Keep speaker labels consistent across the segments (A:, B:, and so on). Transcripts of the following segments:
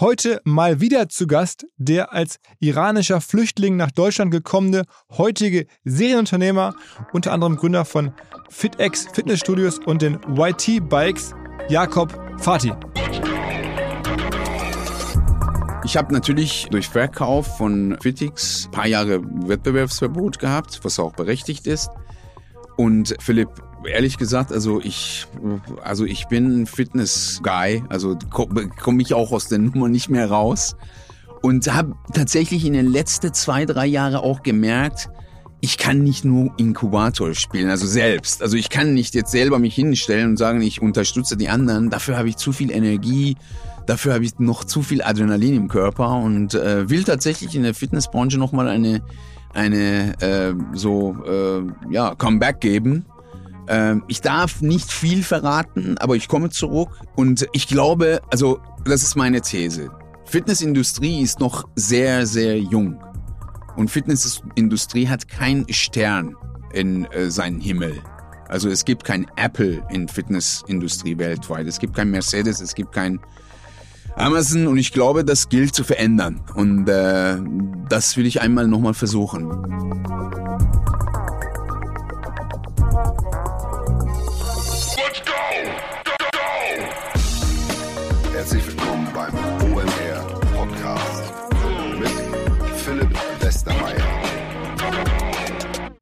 A: Heute mal wieder zu Gast der als iranischer Flüchtling nach Deutschland gekommene heutige Serienunternehmer, unter anderem Gründer von FitX Fitnessstudios und den YT Bikes, Jakob Fatih.
B: Ich habe natürlich durch Verkauf von Fitix ein paar Jahre Wettbewerbsverbot gehabt, was auch berechtigt ist. Und Philipp, ehrlich gesagt, also ich, also ich bin Fitness-Guy, also komme komm ich auch aus der Nummer nicht mehr raus. Und habe tatsächlich in den letzten zwei, drei Jahren auch gemerkt, ich kann nicht nur Inkubator spielen, also selbst. Also ich kann nicht jetzt selber mich hinstellen und sagen, ich unterstütze die anderen. Dafür habe ich zu viel Energie, dafür habe ich noch zu viel Adrenalin im Körper und äh, will tatsächlich in der Fitnessbranche nochmal eine eine äh, so äh, ja Comeback geben. Äh, ich darf nicht viel verraten, aber ich komme zurück und ich glaube, also das ist meine These. Fitnessindustrie ist noch sehr sehr jung und Fitnessindustrie hat keinen Stern in äh, seinen Himmel. Also es gibt kein Apple in Fitnessindustrie weltweit. Es gibt kein Mercedes, es gibt kein Amazon und ich glaube, das gilt zu verändern. Und äh, das will ich einmal nochmal versuchen.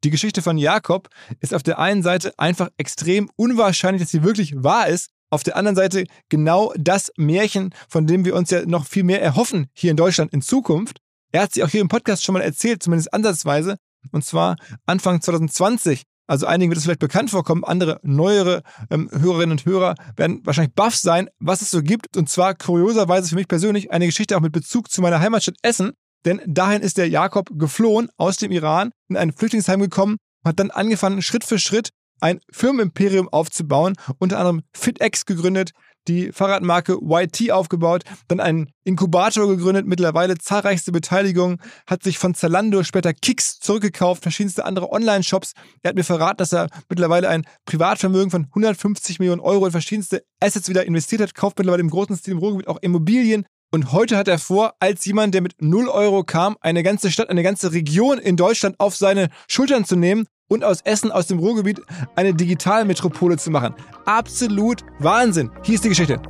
A: Die Geschichte von Jakob ist auf der einen Seite einfach extrem unwahrscheinlich, dass sie wirklich wahr ist auf der anderen Seite genau das Märchen, von dem wir uns ja noch viel mehr erhoffen hier in Deutschland in Zukunft. Er hat sie auch hier im Podcast schon mal erzählt, zumindest ansatzweise, und zwar Anfang 2020. Also einigen wird es vielleicht bekannt vorkommen, andere neuere ähm, Hörerinnen und Hörer werden wahrscheinlich baff sein, was es so gibt. Und zwar kurioserweise für mich persönlich eine Geschichte auch mit Bezug zu meiner Heimatstadt Essen. Denn dahin ist der Jakob geflohen aus dem Iran, in ein Flüchtlingsheim gekommen, hat dann angefangen, Schritt für Schritt ein Firmenimperium aufzubauen, unter anderem FitX gegründet, die Fahrradmarke YT aufgebaut, dann einen Inkubator gegründet, mittlerweile zahlreichste Beteiligung, hat sich von Zalando später Kicks zurückgekauft, verschiedenste andere Online-Shops. Er hat mir verraten, dass er mittlerweile ein Privatvermögen von 150 Millionen Euro in verschiedenste Assets wieder investiert hat, kauft mittlerweile im großen Stil im Ruhrgebiet auch Immobilien. Und heute hat er vor, als jemand, der mit 0 Euro kam, eine ganze Stadt, eine ganze Region in Deutschland auf seine Schultern zu nehmen und aus Essen, aus dem Ruhrgebiet, eine Digitalmetropole zu machen. Absolut Wahnsinn. Hier ist die Geschichte.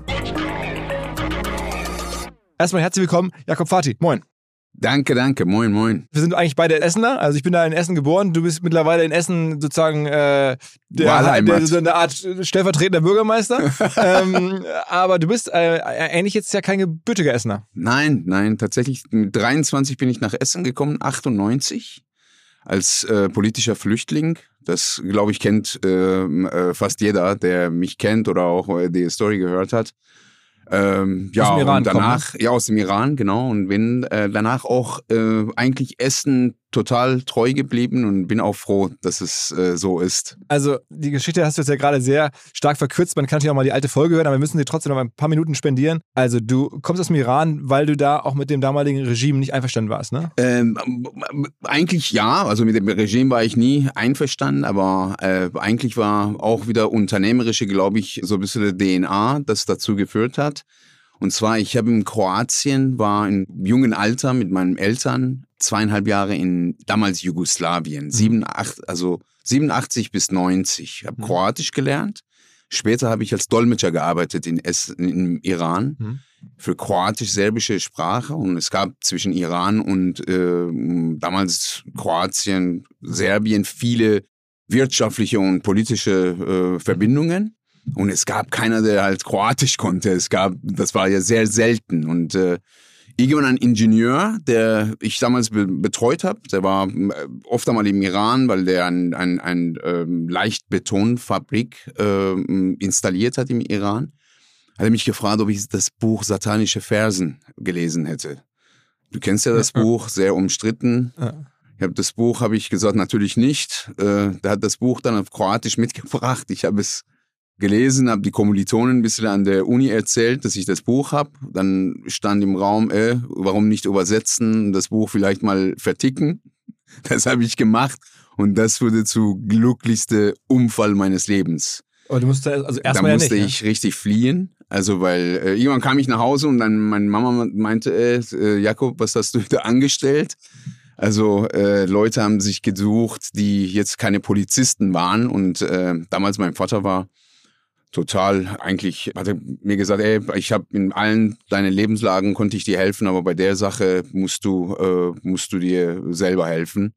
A: Erstmal herzlich willkommen, Jakob Fatih. Moin.
B: Danke, danke. Moin, moin.
A: Wir sind eigentlich beide Essener. Also ich bin da in Essen geboren. Du bist mittlerweile in Essen sozusagen äh, der, der, so eine Art stellvertretender Bürgermeister. ähm, aber du bist äh, eigentlich jetzt ja kein gebürtiger Essener.
B: Nein, nein. Tatsächlich mit 23 bin ich nach Essen gekommen, 98 als äh, politischer Flüchtling. Das, glaube ich, kennt äh, äh, fast jeder, der mich kennt oder auch äh, die Story gehört hat. Ähm, ja, aus dem Iran und danach, kommen, ne? ja, aus dem Iran, genau. Und bin äh, danach auch äh, eigentlich Essen total treu geblieben und bin auch froh, dass es äh, so ist.
A: Also die Geschichte hast du jetzt ja gerade sehr stark verkürzt. Man kann natürlich auch mal die alte Folge hören, aber wir müssen dir trotzdem noch ein paar Minuten spendieren. Also du kommst aus dem Iran, weil du da auch mit dem damaligen Regime nicht einverstanden warst, ne?
B: Ähm, eigentlich ja. Also mit dem Regime war ich nie einverstanden, aber äh, eigentlich war auch wieder unternehmerische, glaube ich, so ein bisschen DNA, das dazu geführt hat. Und zwar, ich habe in Kroatien, war im jungen Alter mit meinen Eltern zweieinhalb Jahre in damals Jugoslawien, mhm. sieben, acht, also 87 bis 90. Habe mhm. Kroatisch gelernt. Später habe ich als Dolmetscher gearbeitet in es, im Iran mhm. für kroatisch-serbische Sprache und es gab zwischen Iran und äh, damals Kroatien, Serbien viele wirtschaftliche und politische äh, Verbindungen. Und es gab keiner, der halt Kroatisch konnte. Es gab, das war ja sehr selten. Und äh, irgendwann ein Ingenieur, der ich damals be betreut habe, der war äh, oft einmal im Iran, weil der ein, ein, ein ähm, Leichtbetonfabrik äh, installiert hat im Iran, hat er mich gefragt, ob ich das Buch Satanische Versen gelesen hätte. Du kennst ja das ja. Buch, sehr umstritten. Ja. Ich habe das Buch, habe ich gesagt, natürlich nicht. Äh, der hat das Buch dann auf Kroatisch mitgebracht. Ich habe es gelesen, habe die Kommilitonen ein bisschen an der Uni erzählt, dass ich das Buch habe. Dann stand im Raum, äh, warum nicht übersetzen, das Buch vielleicht mal verticken. Das habe ich gemacht und das wurde zu glücklichste Unfall meines Lebens.
A: Aber du musst also
B: erstmal. Da musste ja nicht, ich ja? richtig fliehen. Also, weil äh, irgendwann kam ich nach Hause und dann meine Mama meinte, äh, Jakob, was hast du da angestellt? Also äh, Leute haben sich gesucht, die jetzt keine Polizisten waren. Und äh, damals mein Vater war total eigentlich, hat er mir gesagt, ey, ich habe in allen deinen Lebenslagen konnte ich dir helfen, aber bei der Sache musst du, äh, musst du dir selber helfen.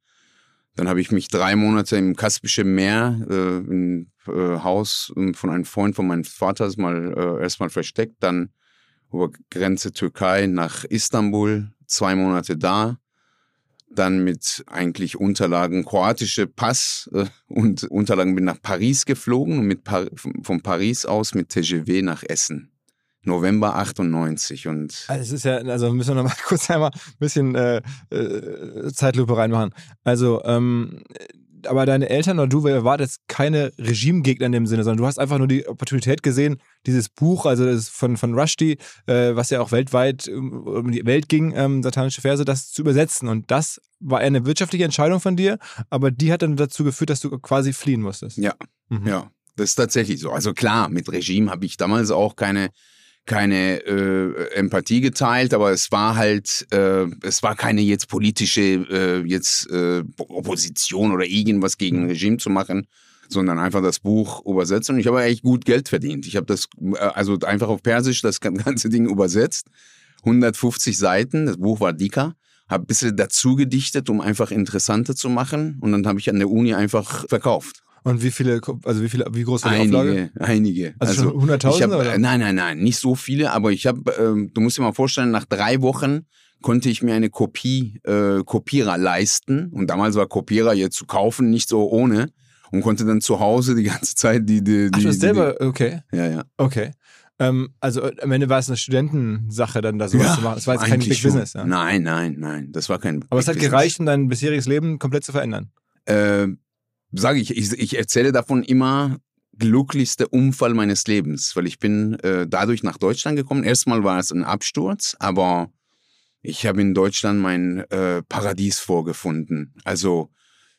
B: Dann habe ich mich drei Monate im Kaspischen Meer, äh, im äh, Haus ähm, von einem Freund von meinem Vater mal äh, erstmal versteckt, dann über Grenze Türkei nach Istanbul, zwei Monate da, dann mit eigentlich Unterlagen, kroatische Pass äh, und Unterlagen bin nach Paris geflogen und mit Par von Paris aus mit TGV nach Essen. November 98 und
A: also es ist ja also müssen wir noch mal kurz einmal ein bisschen äh, äh, Zeitlupe reinmachen. Also ähm, aber deine Eltern oder du wart jetzt keine Regimegegner in dem Sinne, sondern du hast einfach nur die Opportunität gesehen, dieses Buch, also das von, von Rushdie, äh, was ja auch weltweit um die Welt ging, ähm, satanische Verse, das zu übersetzen. Und das war eine wirtschaftliche Entscheidung von dir, aber die hat dann dazu geführt, dass du quasi fliehen musstest.
B: Ja, mhm. ja, das ist tatsächlich so. Also klar, mit Regime habe ich damals auch keine keine äh, Empathie geteilt, aber es war halt, äh, es war keine jetzt politische äh, jetzt äh, Opposition oder irgendwas gegen ein mhm. Regime zu machen, sondern einfach das Buch übersetzt und ich habe echt gut Geld verdient. Ich habe das äh, also einfach auf Persisch das ganze Ding übersetzt, 150 Seiten, das Buch war dicker, habe ein bisschen dazu gedichtet, um einfach interessanter zu machen und dann habe ich an der Uni einfach verkauft.
A: Und wie viele, also wie viele, wie groß war die
B: einige,
A: Auflage?
B: Einige,
A: Also, also schon 100.000
B: Nein, nein, nein, nicht so viele, aber ich habe, ähm, du musst dir mal vorstellen, nach drei Wochen konnte ich mir eine Kopie, äh, Kopierer leisten. Und damals war Kopierer jetzt zu kaufen nicht so ohne und konnte dann zu Hause die ganze Zeit die, die, die
A: Ach, du hast selber, okay.
B: Ja, ja.
A: Okay. Ähm, also am Ende war es eine Studentensache, dann da sowas
B: Ja,
A: zu machen. Es war jetzt kein Big
B: schon.
A: Business. Ja.
B: Nein, nein, nein, das war kein.
A: Aber es hat
B: Big Business.
A: gereicht, um dein bisheriges Leben komplett zu verändern.
B: äh, sage ich, ich, ich erzähle davon immer glücklichste Unfall meines Lebens, weil ich bin äh, dadurch nach Deutschland gekommen. Erstmal war es ein Absturz, aber ich habe in Deutschland mein äh, Paradies vorgefunden. Also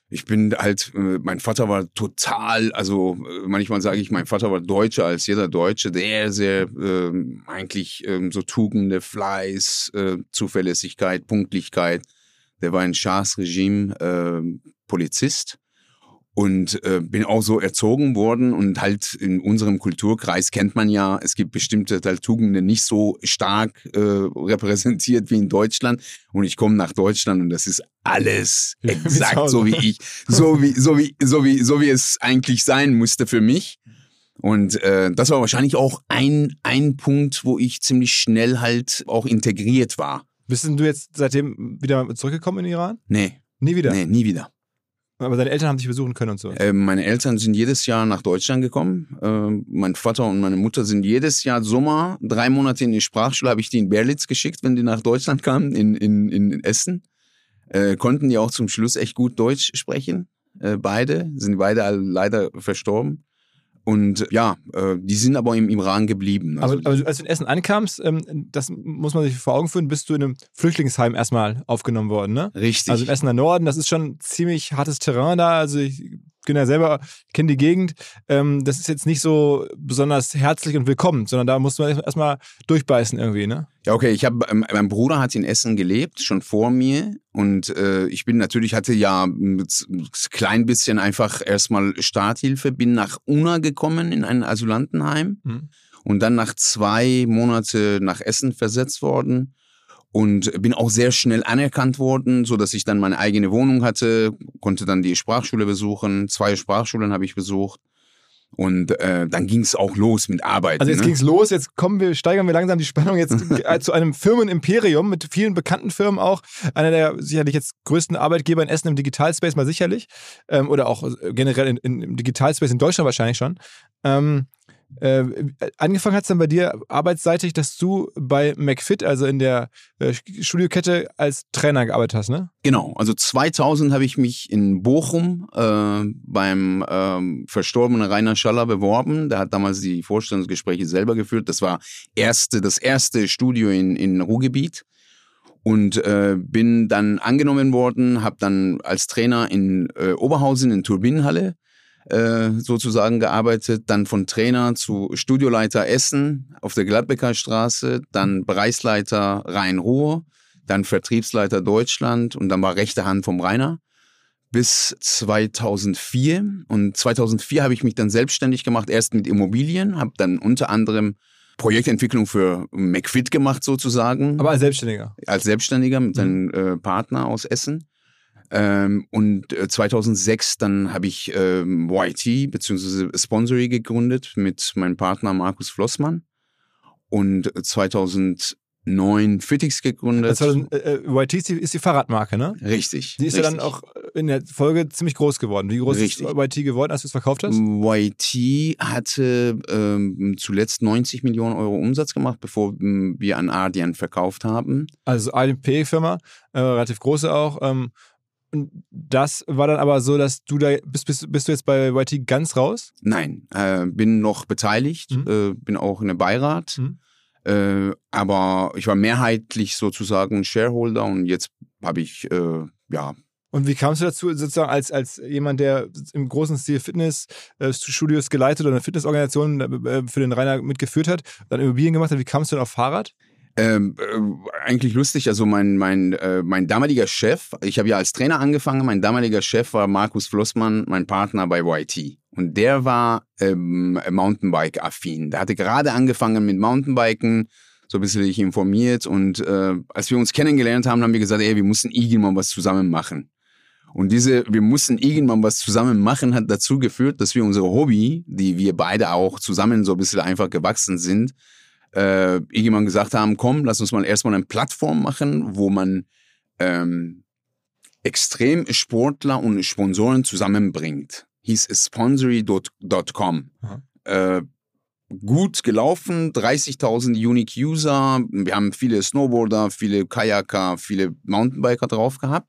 B: ich bin halt, äh, mein Vater war total, also äh, manchmal sage ich, mein Vater war deutscher als jeder Deutsche, der sehr äh, eigentlich äh, so Tugende, Fleiß, äh, Zuverlässigkeit, Punktlichkeit. Der war ein Schahs-Regime äh, Polizist und äh, bin auch so erzogen worden und halt in unserem Kulturkreis kennt man ja, es gibt bestimmte halt Tugenden nicht so stark äh, repräsentiert wie in Deutschland und ich komme nach Deutschland und das ist alles exakt so wie ich, so wie so wie so wie so wie es eigentlich sein musste für mich. Und äh, das war wahrscheinlich auch ein ein Punkt, wo ich ziemlich schnell halt auch integriert war.
A: Bist du jetzt seitdem wieder zurückgekommen in den Iran?
B: Nee,
A: Nie wieder.
B: nee, nie wieder.
A: Aber deine Eltern haben dich besuchen können und so.
B: Äh, meine Eltern sind jedes Jahr nach Deutschland gekommen. Äh, mein Vater und meine Mutter sind jedes Jahr Sommer, drei Monate in die Sprachschule, habe ich die in Berlitz geschickt, wenn die nach Deutschland kamen, in, in, in Essen. Äh, konnten die auch zum Schluss echt gut Deutsch sprechen. Äh, beide, sind beide leider verstorben. Und ja, äh, die sind aber im Iran geblieben.
A: aber,
B: Also,
A: aber als du in Essen ankamst, ähm, das muss man sich vor Augen führen, bist du in einem Flüchtlingsheim erstmal aufgenommen worden, ne?
B: richtig.
A: Also im Essener Norden, das ist schon ziemlich hartes Terrain da. Also ich bin ja selber, kenne die Gegend. Ähm, das ist jetzt nicht so besonders herzlich und willkommen, sondern da muss man erstmal durchbeißen irgendwie, ne?
B: Ja, okay, ich habe, ähm, mein Bruder hat in Essen gelebt, schon vor mir. Und äh, ich bin natürlich, hatte ja ein klein bisschen einfach erstmal Starthilfe, bin nach Una gekommen in ein Asylantenheim
A: Mhm.
B: und dann nach zwei Monate nach Essen versetzt worden und bin auch sehr schnell anerkannt worden, so dass ich dann meine eigene Wohnung hatte, konnte dann die Sprachschule besuchen, zwei Sprachschulen habe ich besucht und äh, dann ging es auch los mit Arbeit.
A: Also jetzt
B: ne?
A: ging's los, jetzt kommen wir, steigern wir langsam die Spannung jetzt äh, zu einem Firmenimperium mit vielen bekannten Firmen auch. Einer der sicherlich jetzt größten Arbeitgeber in Essen im Digitalspace mal sicherlich. Ähm, oder auch äh, generell in, in, im Digitalspace in Deutschland wahrscheinlich schon. Ähm, äh, angefangen hat es dann bei dir arbeitsseitig, dass du bei McFit, also in der äh, Studiokette, als Trainer gearbeitet hast, ne?
B: Genau, also 2000 habe ich mich in Bochum äh, beim ähm, verstorbenen Rainer Schaller beworben. Der hat damals die Vorstellungsgespräche selber geführt. Das war erste, das erste Studio in, in Ruhrgebiet. Und äh, bin dann angenommen worden, habe dann als Trainer in äh, Oberhausen in Turbinenhalle äh, sozusagen gearbeitet, dann von Trainer zu Studioleiter Essen auf der Gladbecker Straße, dann Bereichsleiter Rhein-Ruhr, dann Vertriebsleiter Deutschland und dann war rechte Hand vom Rainer bis 2004. Und 2004 habe ich mich dann selbstständig gemacht, erst mit Immobilien, habe dann unter anderem Projektentwicklung für McFit gemacht sozusagen.
A: Aber als Selbstständiger?
B: Als Selbstständiger mit mhm. äh, Partner aus Essen. Ähm, und äh, 2006 dann habe ich ähm, YT bzw. Sponsory gegründet mit meinem Partner Markus Flossmann. Und 2000 neun Fittix gegründet.
A: Das war, äh, äh YT ist die, Fahrradmarke, ne?
B: Richtig.
A: Die ist
B: richtig.
A: ja dann auch in der Folge ziemlich groß geworden. Wie groß richtig. ist YT geworden, als du es verkauft hast?
B: YT hatte ähm, zuletzt 90 Millionen Euro Umsatz gemacht, bevor ähm, wir an Ardian verkauft haben.
A: Also ADP-Firma, äh, relativ große auch. Ähm, das war dann aber so, dass du da bist, bist, bist du jetzt bei YT ganz raus?
B: Nein, äh, bin noch beteiligt, mhm. äh, bin auch in der Beirat. Mhm äh, aber ich war mehrheitlich sozusagen Shareholder und jetzt habe ich, äh, ja.
A: Und wie kamst du dazu, sozusagen als, als jemand, der im großen Stil Fitnessstudios äh, geleitet oder eine Fitnessorganisation äh, für den Rainer mitgeführt hat, dann Immobilien gemacht hat, wie kamst du denn auf Fahrrad?
B: Ähm, äh, eigentlich lustig, also mein, mein, äh, mein damaliger Chef, ich habe ja als Trainer angefangen, mein damaliger Chef war Markus Flossmann, mein Partner bei YT. Und der war ähm, Mountainbike-affin. Der hatte gerade angefangen mit Mountainbiken, so ein bisschen informiert. Und äh, als wir uns kennengelernt haben, haben wir gesagt, ey, wir müssen irgendwann was zusammen machen. Und diese, wir mussten irgendwann was zusammen machen, hat dazu geführt, dass wir unsere Hobby, die wir beide auch zusammen so ein bisschen einfach gewachsen sind, äh, irgendwann gesagt haben, komm, lass uns mal erstmal eine Plattform machen, wo man ähm, Extremsportler und Sponsoren zusammenbringt hieß sponsory.com. Äh, gut gelaufen, 30.000 Unique User. Wir haben viele Snowboarder, viele Kajaker, viele Mountainbiker drauf gehabt.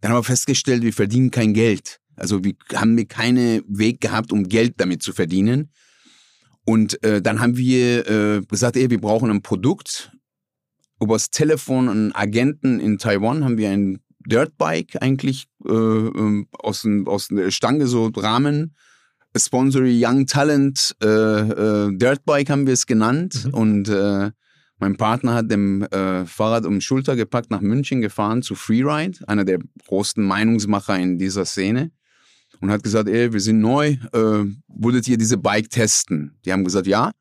B: Dann haben wir festgestellt, wir verdienen kein Geld. Also wir haben wir keinen Weg gehabt, um Geld damit zu verdienen. Und äh, dann haben wir äh, gesagt, ey, wir brauchen ein Produkt. Übers Telefon einen Agenten in Taiwan haben wir ein Dirtbike eigentlich äh, ähm, aus, aus der Stange so Rahmen. Sponsory Young Talent äh, äh, Dirtbike haben wir es genannt. Mhm. Und äh, mein Partner hat dem Fahrrad um die Schulter gepackt, nach München gefahren zu Freeride, einer der großen Meinungsmacher in dieser Szene. Und hat gesagt, ey, wir sind neu, äh, würdet ihr diese Bike testen? Die haben gesagt, ja.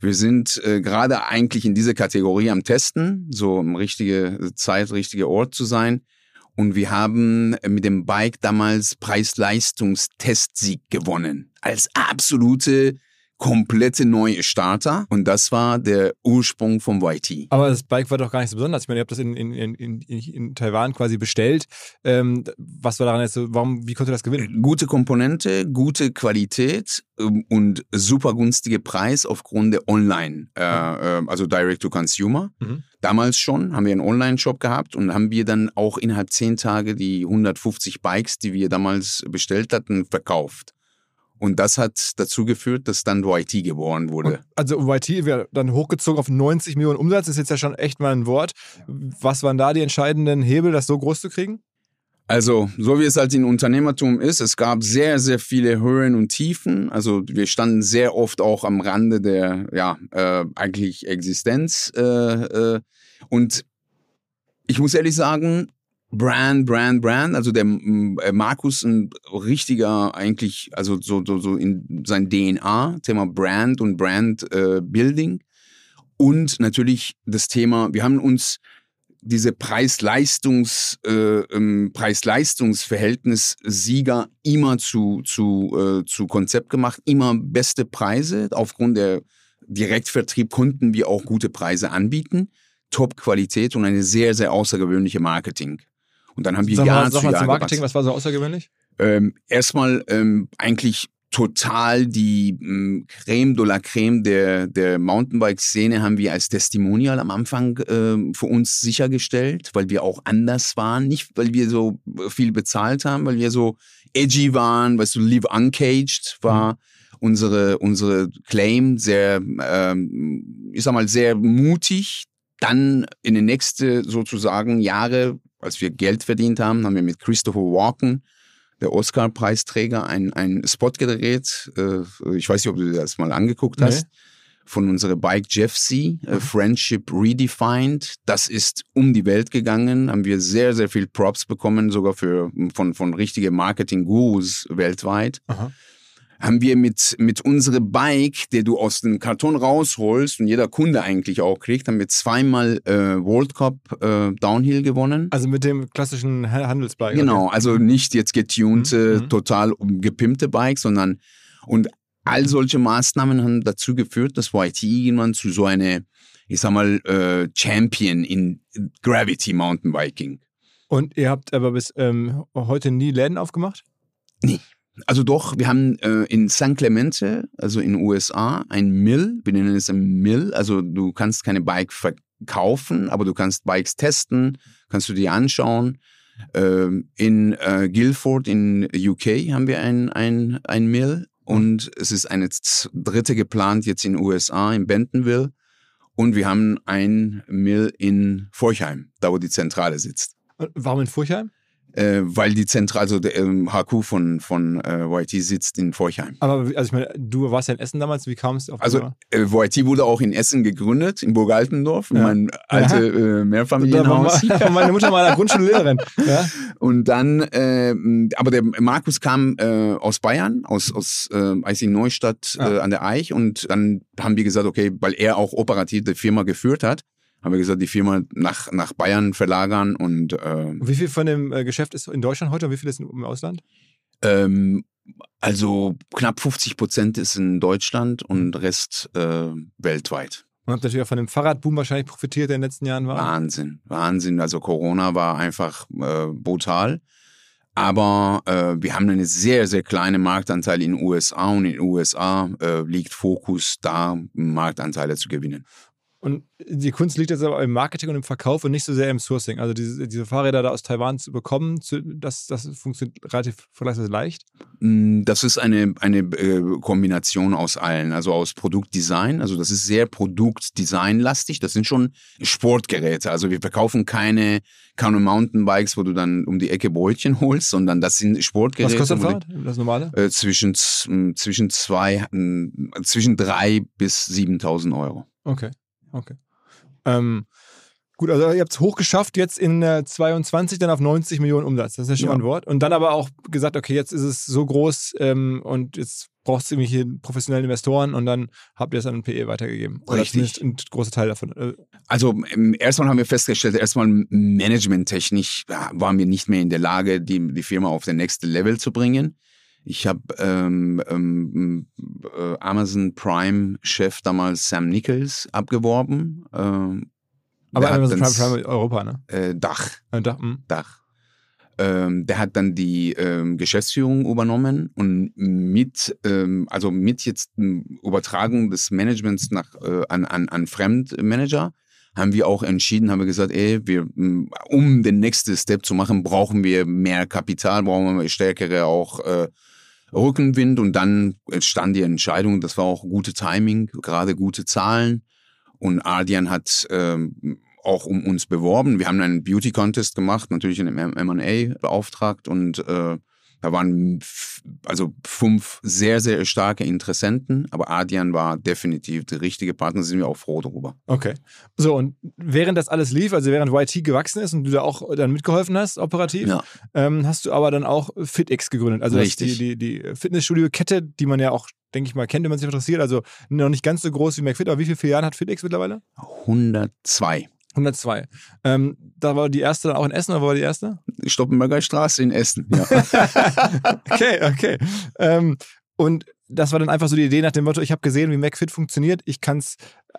B: Wir sind äh, gerade eigentlich in dieser Kategorie am Testen, so um richtige Zeit, richtiger Ort zu sein. Und wir haben mit dem Bike damals Preis-Leistungstestsieg gewonnen. Als absolute komplette neue Starter und das war der Ursprung vom YT.
A: Aber das Bike war doch gar nicht so besonders. Ich meine, ihr habt das in, in, in, in Taiwan quasi bestellt. Ähm, was war daran jetzt so, warum, wie konnte das gewinnen?
B: Gute Komponente, gute Qualität ähm, und super günstige Preis aufgrund der Online, äh, äh, also Direct to Consumer. Mhm. Damals schon haben wir einen Online-Shop gehabt und haben wir dann auch innerhalb zehn Tage die 150 Bikes, die wir damals bestellt hatten, verkauft. Und das hat dazu geführt, dass dann YT geboren wurde. Und
A: also YT wäre dann hochgezogen auf 90 Millionen Umsatz, ist jetzt ja schon echt mal ein Wort. Was waren da die entscheidenden Hebel, das so groß zu kriegen?
B: Also, so wie es halt in Unternehmertum ist, es gab sehr, sehr viele Höhen und Tiefen. Also, wir standen sehr oft auch am Rande der, ja, äh, eigentlich Existenz. Äh, äh, und ich muss ehrlich sagen, Brand, Brand, Brand. Also der äh, Markus ein richtiger eigentlich, also so, so, so in sein DNA, Thema Brand und Brand äh, Building. Und natürlich das Thema, wir haben uns diese Preis-Leistungs, äh, ähm, Preis-Leistungs-Verhältnis Sieger immer zu, zu, äh, zu Konzept gemacht, immer beste Preise. Aufgrund der Direktvertrieb konnten wir auch gute Preise anbieten, Top-Qualität und eine sehr, sehr außergewöhnliche Marketing. Und dann haben wir
A: sag
B: Jahr
A: mal,
B: zu Jahr
A: zum Marketing, was war so außergewöhnlich?
B: Ähm, erstmal ähm, eigentlich total die ähm, Creme de la Creme der, der Mountainbike-Szene haben wir als Testimonial am Anfang äh, für uns sichergestellt, weil wir auch anders waren. Nicht, weil wir so viel bezahlt haben, weil wir so edgy waren, weißt du, Live Uncaged war mhm. unsere, unsere Claim sehr, ähm, ich sag mal, sehr mutig. Dann in den nächsten sozusagen Jahre als wir Geld verdient haben, haben wir mit Christopher Walken, der Oscar-Preisträger, ein, ein Spot gedreht. Äh, ich weiß nicht, ob du das mal angeguckt hast.
A: Nee.
B: Von unserer Bike Jeff C, äh, Friendship Redefined. Das ist um die Welt gegangen. Haben wir sehr, sehr viel Props bekommen, sogar für, von, von richtigen Marketing-Gurus weltweit
A: Aha.
B: Haben wir mit, mit unserem Bike, der du aus dem Karton rausholst und jeder Kunde eigentlich auch kriegt, haben wir zweimal äh, World Cup äh, Downhill gewonnen.
A: Also mit dem klassischen Ha- Handelsbike.
B: Genau, also nicht jetzt getunte,
A: Mhm.
B: total gepimpte Bikes, sondern und all solche Maßnahmen haben dazu geführt, dass YT irgendwann zu so eine, ich sag mal, äh, Champion in Gravity Mountainbiking.
A: Und ihr habt aber bis ähm, heute nie Läden aufgemacht?
B: Also doch, wir haben äh, in San Clemente, also in den USA, ein Mill, wir nennen es ein Mill, also du kannst keine Bike verkaufen, aber du kannst Bikes testen, kannst du dir anschauen. Ähm, in äh, Guildford in UK haben wir ein, ein, ein Mill und es ist eine dritte geplant jetzt in USA, in Bentonville. Und wir haben ein Mill in Forchheim, da wo die Zentrale sitzt
A: Und warum in Furchheim?
B: Äh, weil die Zentrale, also der ähm, HQ von, von äh, YT sitzt in Forchheim.
A: Aber also ich meine, du warst ja in Essen damals, wie kam es auf
B: Also
A: die
B: äh, YT wurde auch in Essen gegründet, in Burg Altendorf,
A: Ja.
B: mein alte äh,
A: Da war,
B: Mehrfamilienhaus.
A: war meine Mutter mal Grundschullehrerin. Ja?
B: Und dann, äh, aber der Markus kam äh, aus Bayern, aus, aus äh, IC Neustadt
A: Ah.
B: äh, an der Eich und dann haben wir gesagt, okay, weil er auch operativ die Firma geführt hat, haben wir gesagt, die Firma nach, nach Bayern verlagern und äh,
A: Und wie viel von dem äh, Geschäft ist in Deutschland heute und wie viel ist im Ausland?
B: Ähm, also knapp 50 Prozent ist in Deutschland und Rest äh, weltweit.
A: Und habt natürlich auch von dem Fahrradboom wahrscheinlich profitiert, der in den letzten Jahren war.
B: Wahnsinn, Wahnsinn. Also Corona war einfach äh, brutal. Aber äh, wir haben einen sehr, sehr kleinen Marktanteil in den USA und in den USA äh, liegt Fokus da, Marktanteile zu gewinnen.
A: Und die Kunst liegt jetzt aber im Marketing und im Verkauf und nicht so sehr im Sourcing. Also diese, diese Fahrräder da aus Taiwan zu bekommen, zu, das, das funktioniert relativ vergleichsweise leicht.
B: Mm, Das ist eine, eine äh, Kombination aus allen, also aus Produktdesign. Also das ist sehr Produktdesignlastig. Das sind schon Sportgeräte. Also wir verkaufen keine, keine Mountainbikes, wo du dann um die Ecke Brötchen holst, sondern das sind Sportgeräte.
A: Was kostet ein Fahrrad? Das normale?
B: Äh, zwischen, z- m, zwischen zwei, m, zwischen drei bis 7.000 Euro.
A: Okay, okay. Ähm, gut, also ihr habt es hochgeschafft, jetzt in äh, 22 dann auf 90 Millionen Umsatz. Das ist ja schon
B: Ja.
A: ein Wort. Und dann aber auch gesagt, okay, jetzt ist es so groß ähm, und jetzt brauchst du irgendwelche professionellen Investoren und dann habt ihr es an den PE weitergegeben. Oder
B: Richtig.
A: ein großer Teil davon. Äh,
B: Also ähm, erstmal haben wir festgestellt, erstmal managementtechnisch ja, waren wir nicht mehr in der Lage, die, die Firma auf das nächste Level zu bringen. Ich habe ähm, ähm, äh, Amazon Prime-Chef damals Sam Nichols abgeworben. Ähm,
A: aber Amazon Prime, Prime Europa, ne?
B: Äh, Dach.
A: Äh, da, mh.
B: Dach. Ähm, der hat dann die ähm, Geschäftsführung übernommen und mit, ähm, also mit jetzt ähm, Übertragung des Managements nach, äh, an, an, an Fremdmanager haben wir auch entschieden, haben wir gesagt, ey, wir, ähm, um den nächsten Step zu machen, brauchen wir mehr Kapital, brauchen wir stärkere auch äh, Rückenwind und dann entstand die Entscheidung, das war auch gute Timing, gerade gute Zahlen und Ardian hat ähm, auch um uns beworben. Wir haben einen Beauty Contest gemacht, natürlich in einem M&A beauftragt und äh, da waren also fünf sehr, sehr starke Interessenten, aber Ardian war definitiv der richtige Partner, sind wir auch froh darüber.
A: Okay. So, und während das alles lief, also während YT gewachsen ist und du da auch dann mitgeholfen hast, operativ,
B: Ja.
A: ähm, hast du aber dann auch FitX gegründet. Also
B: Richtig.
A: die, die, die Fitnessstudio-Kette, die man ja auch, denke ich mal, kennt, wenn man sich interessiert. Also noch nicht ganz so groß wie McFit, aber wie viele Filialen hat FitX mittlerweile?
B: 102.
A: 102. Ähm, da war die erste dann auch in Essen oder wo war die erste?
B: Stoppenberger Straße in Essen. Ja.
A: okay, okay. Ähm, und das war dann einfach so die Idee nach dem Motto, ich habe gesehen, wie McFit funktioniert, ich kann es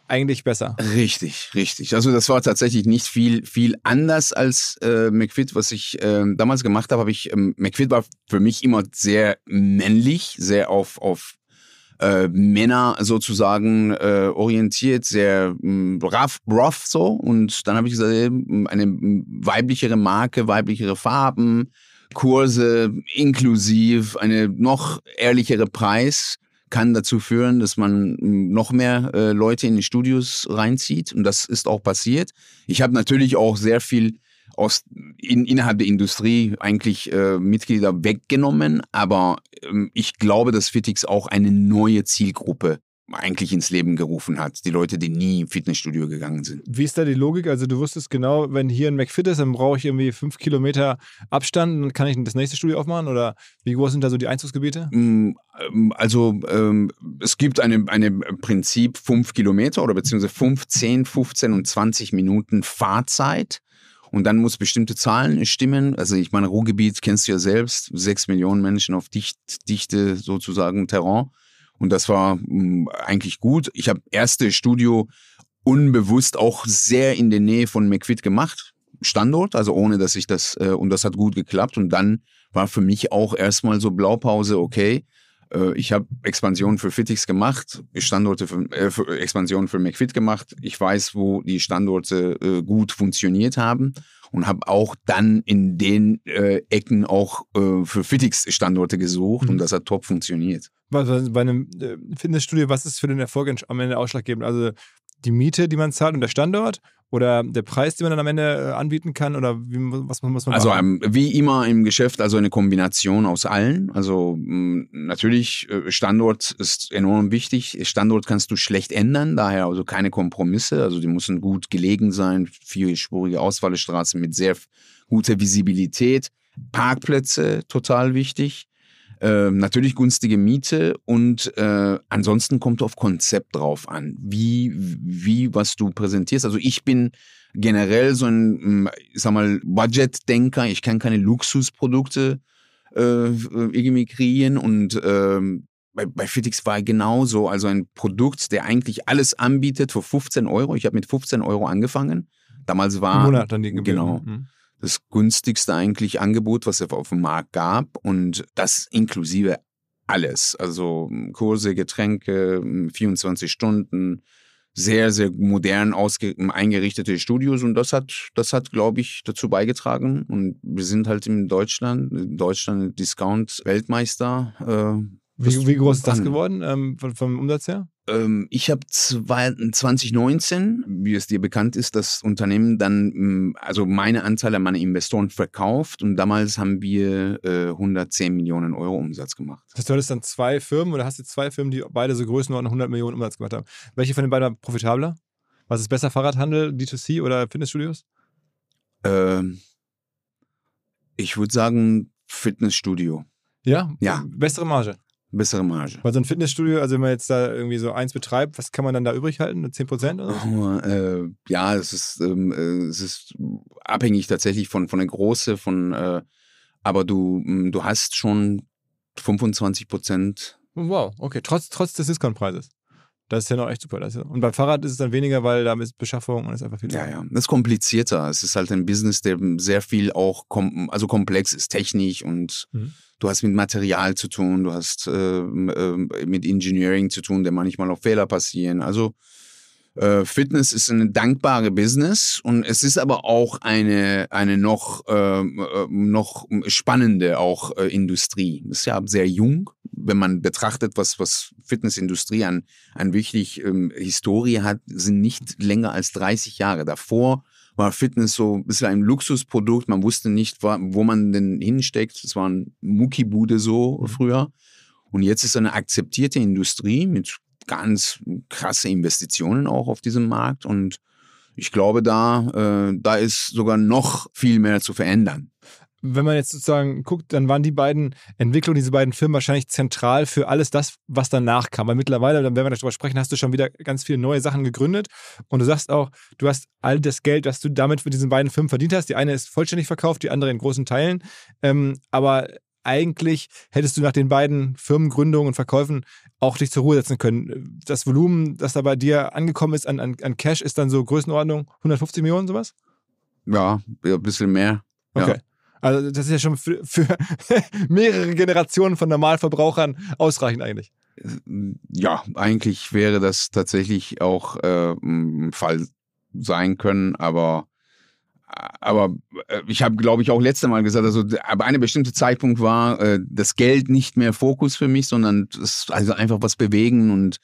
A: eigentlich besser.
B: Richtig, richtig. Also das war tatsächlich nicht viel, viel anders als äh, McFit, was ich ähm, damals gemacht habe. Ich ähm, McFit war für mich immer sehr männlich, sehr auf auf äh, Männer sozusagen äh, orientiert, sehr mh, rough, rough so. Und dann habe ich gesagt, eine weiblichere Marke, weiblichere Farben, Kurse inklusiv, eine noch ehrlichere Preis kann dazu führen, dass man mh, noch mehr äh, Leute in die Studios reinzieht. Und das ist auch passiert. Ich habe natürlich auch sehr viel aus, in, innerhalb der Industrie eigentlich äh, Mitglieder weggenommen, aber ähm, ich glaube, dass Fitix auch eine neue Zielgruppe eigentlich ins Leben gerufen hat. Die Leute, die nie im Fitnessstudio gegangen sind.
A: Wie ist da die Logik? Also du wusstest genau, wenn hier ein McFit ist, dann brauche ich irgendwie fünf Kilometer Abstand, dann kann ich das nächste Studio aufmachen? Oder wie groß sind da so die Einzugsgebiete?
B: Mm, ähm, also ähm, es gibt eine, eine Prinzip fünf Kilometer oder beziehungsweise fünf, zehn, 15 und 20 Minuten Fahrzeit. Und dann muss bestimmte Zahlen stimmen. Also ich meine, Ruhrgebiet kennst du ja selbst, sechs Millionen Menschen auf dicht, dichte sozusagen Terrain. Und das war mh, mm, eigentlich gut. Ich habe erste Studio unbewusst auch sehr in der Nähe von McFit gemacht. Standort, also ohne dass ich das, äh, und das hat gut geklappt. Und dann war für mich auch erstmal so Blaupause, okay, ich habe Expansion für Fitix gemacht, Standorte für, äh, für Expansion für McFit gemacht. Ich weiß, wo die Standorte äh, gut funktioniert haben und habe auch dann in den äh, Ecken auch äh, für Fitix Standorte gesucht mhm. und das hat top funktioniert
A: bei einem äh, Fitnessstudio, was ist für den Erfolg am Ende ausschlaggebend? Also die Miete, die man zahlt und der Standort oder der Preis, den man dann am Ende äh, anbieten kann oder wie, was muss man
B: Also ähm, wie immer im Geschäft, also eine Kombination aus allen. Also mh, natürlich äh, Standort ist enorm wichtig. Standort kannst du schlecht ändern, daher also keine Kompromisse. Also die müssen gut gelegen sein, vierspurige Ausfallstraßen mit sehr guter Visibilität. Parkplätze total wichtig. Äh, natürlich günstige Miete und äh, ansonsten kommt auf Konzept drauf an, wie, wie was du präsentierst. Also ich bin generell so ein, ich sag mal, Budget-Denker. Ich kann keine Luxusprodukte äh, irgendwie kreieren und ähm, bei, bei Fitix war genauso, also ein Produkt, der eigentlich alles anbietet für 15 Euro. Ich habe mit 15 Euro angefangen. Damals war
A: Monat dann die Gebühren.
B: Genau. Mhm das günstigste eigentlich Angebot, was es auf dem Markt gab und das inklusive alles. Also hm, Kurse, Getränke, 24 hm, Stunden, sehr, sehr modern hm, eingerichtete Studios und das hat, das hat, glaube ich, dazu beigetragen. Und wir sind halt in Deutschland, in Deutschland Discount-Weltmeister.
A: Äh, wie, wie, groß ist das geworden ähm, vom, vom Umsatz her?
B: Ähm, ich habe 2019, wie es dir bekannt ist, das Unternehmen dann, mm, also meine Anzahl an meine Investoren verkauft und damals haben wir äh, 110 Millionen Euro Umsatz gemacht.
A: Das heißt, du hattest dann zwei Firmen oder hast du zwei Firmen, die beide so Größenordnung 100 Millionen Umsatz gemacht haben. Welche von den beiden war profitabler? Was ist besser, Fahrradhandel, D2C oder Fitnessstudios?
B: Ähm, ich würde sagen Fitnessstudio.
A: Ja? Ja. Bessere Marge?
B: Bessere Marge.
A: Weil so ein Fitnessstudio, also wenn man jetzt da irgendwie so eins betreibt, was kann man dann da übrig halten? 10 Prozent oder so?
B: Oh, äh, ja, es ist, ähm, äh, es ist abhängig tatsächlich von, von der Größe, von, äh, aber du, mm, du hast schon 25 Prozent.
A: Wow, okay, trotz, trotz des Discountpreises. Das ist ja noch echt super. Ja, und beim Fahrrad ist es dann weniger, weil da ist Beschaffung und ist einfach viel.
B: Ja, ja. Das ist komplizierter. Es ist halt ein Business, der sehr viel auch, kom also komplex ist, technisch und mhm. du hast mit Material zu tun, du hast äh, äh, mit Engineering zu tun, der manchmal auch Fehler passieren. Also äh, Fitness ist eine dankbare Business und es ist aber auch eine, eine noch, äh, noch spannende auch äh, Industrie. Es ist ja sehr jung, wenn man betrachtet, was, was Fitnessindustrie an, an wirklich ähm, Historie hat, sind nicht länger als 30 Jahre. Davor war Fitness so ein bisschen ein Luxusprodukt. Man wusste nicht, wo man denn hinsteckt. Es war ein Muckibude so mhm. früher. Und jetzt ist es eine akzeptierte Industrie mit ganz krasse Investitionen auch auf diesem Markt und ich glaube, da, äh, da ist sogar noch viel mehr zu verändern.
A: Wenn man jetzt sozusagen guckt, dann waren die beiden Entwicklungen, diese beiden Firmen wahrscheinlich zentral für alles das, was danach kam. Weil mittlerweile, dann werden wir darüber sprechen, hast du schon wieder ganz viele neue Sachen gegründet. Und du sagst auch, du hast all das Geld, das du damit mit diesen beiden Firmen verdient hast. Die eine ist vollständig verkauft, die andere in großen Teilen. Ähm, aber eigentlich hättest du nach den beiden Firmengründungen und Verkäufen auch dich zur Ruhe setzen können. Das Volumen, das da bei dir angekommen ist an, an, an Cash, ist dann so Größenordnung 150 Millionen, sowas?
B: Ja, ein bisschen mehr. Okay. Ja.
A: Also das ist ja schon für, für mehrere Generationen von Normalverbrauchern ausreichend eigentlich.
B: Ja, eigentlich wäre das tatsächlich auch äh, ein Fall sein können, aber aber äh, ich habe, glaube ich, auch letzte Mal gesagt, also aber eine bestimmte Zeitpunkt war äh, das Geld nicht mehr Fokus für mich, sondern das, also einfach was bewegen und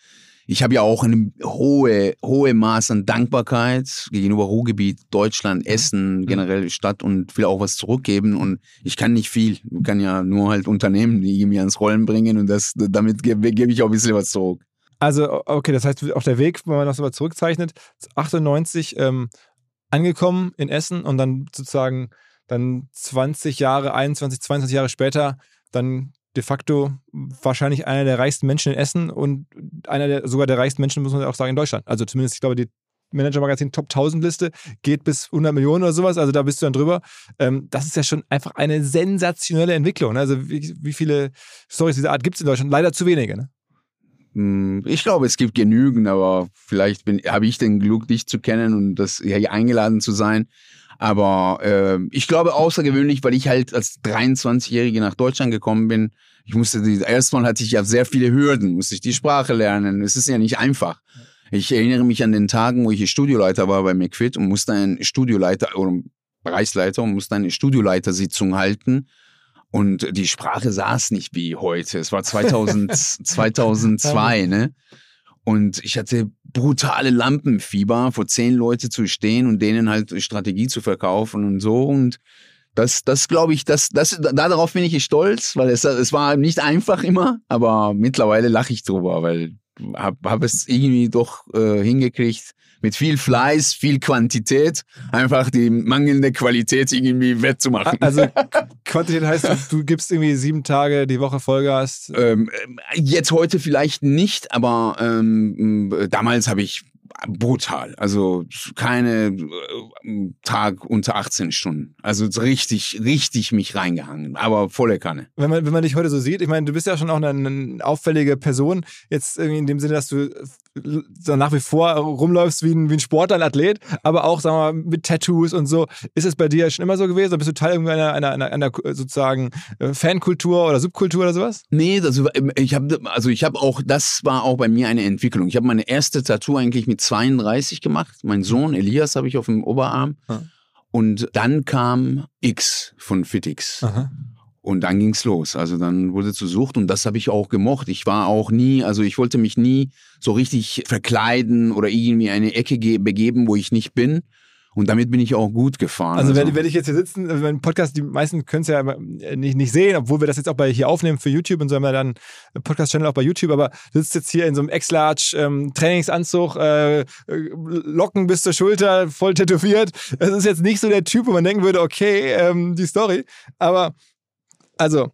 B: ich habe ja auch eine hohe, hohe Maß an Dankbarkeit gegenüber Ruhrgebiet, Deutschland, Essen, generell Stadt und will auch was zurückgeben. Und ich kann nicht viel. Ich kann ja nur halt Unternehmen, die mir ans Rollen bringen und das, damit gebe gebe ich auch ein bisschen was zurück.
A: Also, okay, das heißt, auch der Weg, wenn man das mal zurückzeichnet, 98 ähm, angekommen in Essen und dann sozusagen dann 20 Jahre, 21, 22 Jahre später dann de facto wahrscheinlich einer der reichsten Menschen in Essen und einer der sogar der reichsten Menschen, muss man auch sagen, in Deutschland. Also zumindest, ich glaube, die Manager-Magazin Top 1000 Liste geht bis 100 Millionen oder sowas, also da bist du dann drüber. Ähm, das ist ja schon einfach eine sensationelle Entwicklung. Ne? Also wie, wie viele Stories dieser Art gibt es in Deutschland? Leider zu wenige. Ne?
B: Hm, Ich glaube, es gibt genügend, aber vielleicht habe ich den Glück, dich zu kennen und das hier eingeladen zu sein. Aber äh, ich glaube außergewöhnlich, weil ich halt als 23-Jährige nach Deutschland gekommen bin. Ich musste die, erstmal hatte ich ja sehr viele Hürden, musste ich die Sprache lernen. Es ist ja nicht einfach. Ich erinnere mich an den Tagen, wo ich Studioleiter war bei McFit und musste einen Studioleiter oder Bereichsleiter und musste eine Studioleitersitzung halten. Und die Sprache saß nicht wie heute. Es war 2000, 2002, ne? Und ich hatte brutale Lampenfieber, vor zehn Leute zu stehen und denen halt Strategie zu verkaufen und so. Und das, das glaube ich, das, das, darauf bin ich stolz, weil es, es war nicht einfach immer, aber mittlerweile lache ich drüber, weil habe hab es irgendwie doch äh, hingekriegt, mit viel Fleiß, viel Quantität, einfach die mangelnde Qualität irgendwie wettzumachen.
A: Also Quantität heißt, du, gibst irgendwie sieben Tage die Woche Vollgas.
B: Ähm, jetzt heute vielleicht nicht, aber ähm, damals habe ich brutal. Also keine äh, Tag unter 18 Stunden. Also richtig, richtig mich reingehangen. Aber volle Kanne.
A: Wenn man, wenn man dich heute so sieht, ich meine, du bist ja schon auch eine, eine auffällige Person. Jetzt irgendwie in dem Sinne, dass du so nach wie vor rumläufst wie ein, wie ein Sportler, ein Athlet, aber auch, sagen wir mal, mit Tattoos und so. Ist es bei dir schon immer so gewesen? Oder bist du Teil einer, einer, einer, einer sozusagen äh, Fankultur oder Subkultur oder sowas?
B: Nee, das, ich habe also ich habe auch, das war auch bei mir eine Entwicklung. Ich habe meine erste Tattoo eigentlich mit 32 gemacht. Mein Sohn Elias habe ich auf dem Oberarm. Ja. Und dann kam X von Fitix. Aha. Und dann ging's los. Also dann wurde zu Sucht und das habe ich auch gemocht. Ich war auch nie, also ich wollte mich nie so richtig verkleiden oder irgendwie eine Ecke begeben, wo ich nicht bin. Und damit bin ich auch gut gefahren.
A: Also, also. werde ich jetzt hier sitzen, also mein Podcast, die meisten können es ja nicht, nicht sehen, obwohl wir das jetzt auch bei hier aufnehmen für YouTube und so haben wir dann Podcast-Channel auch bei YouTube, aber du sitzt jetzt hier in so einem X-Large ähm, Trainingsanzug, äh, Locken bis zur Schulter, voll tätowiert. Das ist jetzt nicht so der Typ, wo man denken würde, okay, ähm, die Story. Aber also, äh,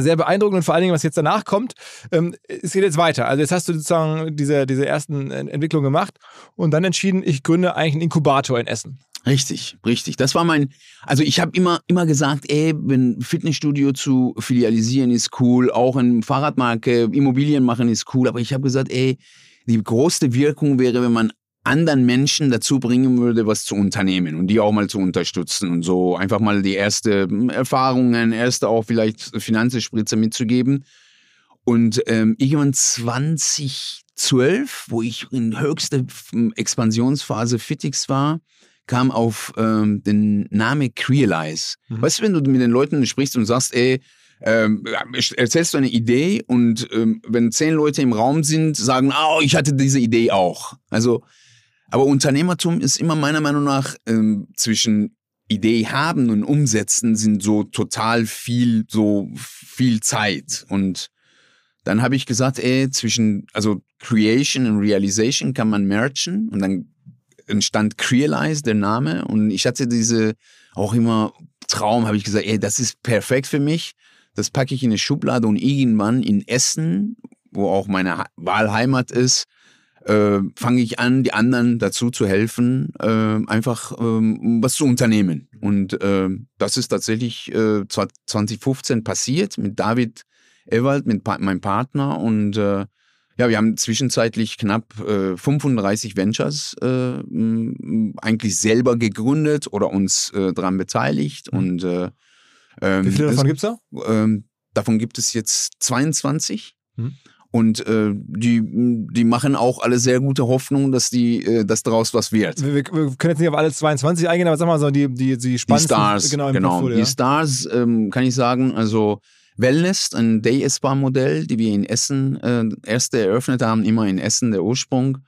A: sehr beeindruckend und vor allen Dingen, was jetzt danach kommt, ähm, es geht jetzt weiter. Also jetzt hast du sozusagen diese, diese ersten Entwicklungen gemacht und dann entschieden, ich gründe eigentlich einen Inkubator in Essen.
B: Richtig, richtig. Das war mein, also ich habe immer, immer gesagt, ey, wenn Fitnessstudio zu filialisieren ist cool, auch in Fahrradmarke, Immobilien machen ist cool, aber ich habe gesagt, ey, die größte Wirkung wäre, wenn man anderen Menschen dazu bringen würde, was zu unternehmen und die auch mal zu unterstützen und so einfach mal die erste hm, Erfahrungen, erste auch vielleicht Finanzspritze mitzugeben. Und ähm, irgendwann 2012, wo ich in höchster hm, Expansionsphase Fitix war, kam auf ähm, den Name Crealize. Mhm. Weißt du, wenn du mit den Leuten sprichst und sagst, ey, ähm, erzählst du eine Idee und ähm, wenn zehn Leute im Raum sind, sagen, oh, ich hatte diese Idee auch. Also aber Unternehmertum ist immer meiner Meinung nach ähm, zwischen Idee haben und umsetzen sind so total viel, so viel Zeit. Und dann habe ich gesagt, ey, zwischen, also Creation und Realization kann man merchen und dann entstand Crealize, der Name. Und ich hatte diese auch immer Traum, habe ich gesagt, ey, das ist perfekt für mich. Das packe ich in eine Schublade und irgendwann in Essen, wo auch meine Wahlheimat ist, äh, fange ich an, die anderen dazu zu helfen, äh, einfach ähm, was zu unternehmen. Und äh, das ist tatsächlich äh, 2015 passiert mit David Ewald, mit pa meinem Partner. Und äh, ja, wir haben zwischenzeitlich knapp äh, 35 Ventures äh, eigentlich selber gegründet oder uns äh, daran beteiligt. Mhm. Und äh,
A: ähm, Wie viele davon gibt es da?
B: Ähm, davon gibt es jetzt 22. Mhm. Und äh, die, die machen auch alle sehr gute Hoffnung, dass, die, äh, dass daraus was wird.
A: Wir, wir, können jetzt nicht auf alle 22 eingehen, aber sag mal so, die, die, die spannendsten.
B: Die Stars,
A: genau.
B: genau. Die Stars, ähm, kann ich sagen, also Wellness, ein Day-Spa-Modell, die wir in Essen äh, erste eröffnet haben, immer in Essen, der Ursprung.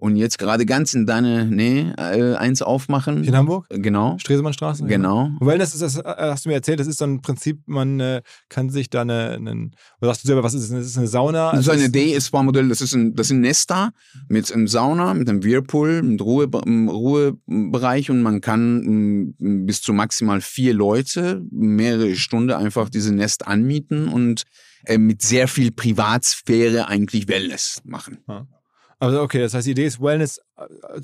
B: Und jetzt gerade ganz in deiner Nähe äh, eins aufmachen.
A: In Hamburg?
B: Genau.
A: Stresemannstraße?
B: Genau.
A: Wellness ist das, äh, hast du mir erzählt, das ist so ein Prinzip, man äh, kann sich da eine, einen, oder sagst du selber, was ist das? Das ist eine Sauna?
B: Das ist
A: Also
B: eine
A: es
B: Day-Spa-Modell, das ist ein, das sind Nester mit einem Sauna, mit einem Whirlpool, mit Ruhe, im Ruhebereich und man kann mm, bis zu maximal vier Leute mehrere Stunden einfach diese Nest anmieten und äh, mit sehr viel Privatsphäre eigentlich Wellness machen.
A: Also okay, das heißt, die Idee ist Wellness äh,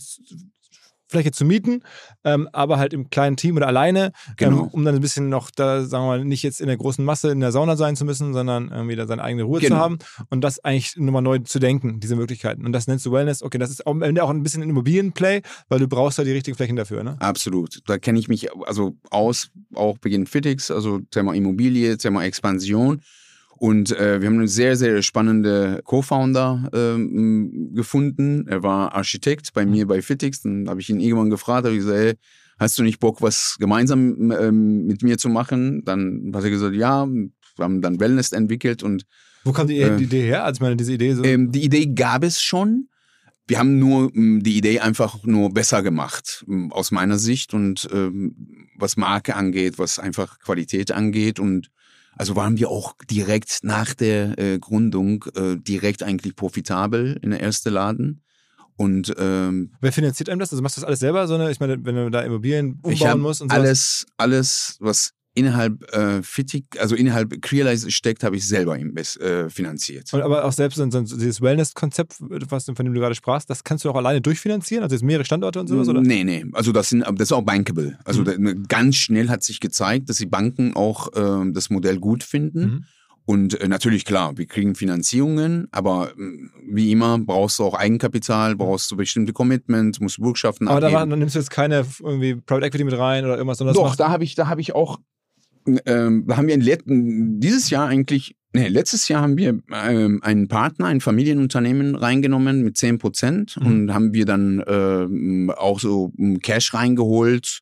A: Fläche zu mieten, ähm, aber halt im kleinen Team oder alleine,
B: Genau.
A: ähm, um dann ein bisschen noch da, sagen wir mal, nicht jetzt in der großen Masse in der Sauna sein zu müssen, sondern irgendwie da seine eigene Ruhe zu
B: Genau.
A: haben und das eigentlich nochmal neu zu denken, diese Möglichkeiten. Und das nennst du Wellness. Okay, das ist am Ende auch ein bisschen ein Immobilienplay, weil du brauchst da die richtigen Flächen dafür, ne?
B: Absolut. Da kenne ich mich also aus, auch Beginn Fitix, also Thema Immobilie, Thema Expansion. Und äh, wir haben einen sehr, sehr spannende Co-Founder ähm, gefunden. Er war Architekt bei mir bei Fitix. Dann habe ich ihn irgendwann gefragt, habe ich gesagt, hey, hast du nicht Bock, was gemeinsam ähm, mit mir zu machen? Dann hat er gesagt, ja. Wir haben dann Wellness entwickelt und
A: Wo kam die,
B: Äh,
A: die Idee her? Also ich meine, diese Idee so.
B: ähm, die Idee gab es schon. Wir haben nur mh, die Idee einfach nur besser gemacht, mh, aus meiner Sicht. Und ähm, was Marke angeht, was einfach Qualität angeht. Und also waren wir auch direkt nach der äh, Gründung äh, direkt eigentlich profitabel in der ersten Laden. Und ähm,
A: Wer finanziert einem das? Also machst du das alles selber? So eine, ich meine, wenn du da Immobilien umbauen musst und sowas.
B: alles, alles, was innerhalb äh, Fittig, also innerhalb Crealize steckt, habe ich selber invest, äh, finanziert.
A: Und aber auch selbst so, so dieses Wellness-Konzept, was von dem du gerade sprachst, das kannst du auch alleine durchfinanzieren? Also jetzt mehrere Standorte und sowas? Oder?
B: Nee, nee. Also das, sind, das ist auch bankable. Also
A: Mhm.
B: da- ne, ganz schnell hat sich gezeigt, dass die Banken auch ähm, das Modell gut finden.
A: Mhm.
B: Und äh, natürlich, klar, wir kriegen Finanzierungen, aber mh, wie immer brauchst du auch Eigenkapital, brauchst du bestimmte Commitment, musst Bürgschaften
A: Aber da,
B: abgeben.
A: dann nimmst du jetzt keine irgendwie Private Equity mit rein oder irgendwas, sondern
B: Doch, da habe ich, da habe ich auch, ähm, haben wir in let dieses Jahr eigentlich, nee, letztes Jahr haben wir ähm, einen Partner, ein Familienunternehmen reingenommen mit 10 Prozent
A: Mhm.
B: und haben wir dann ähm, auch so ähm, Cash reingeholt.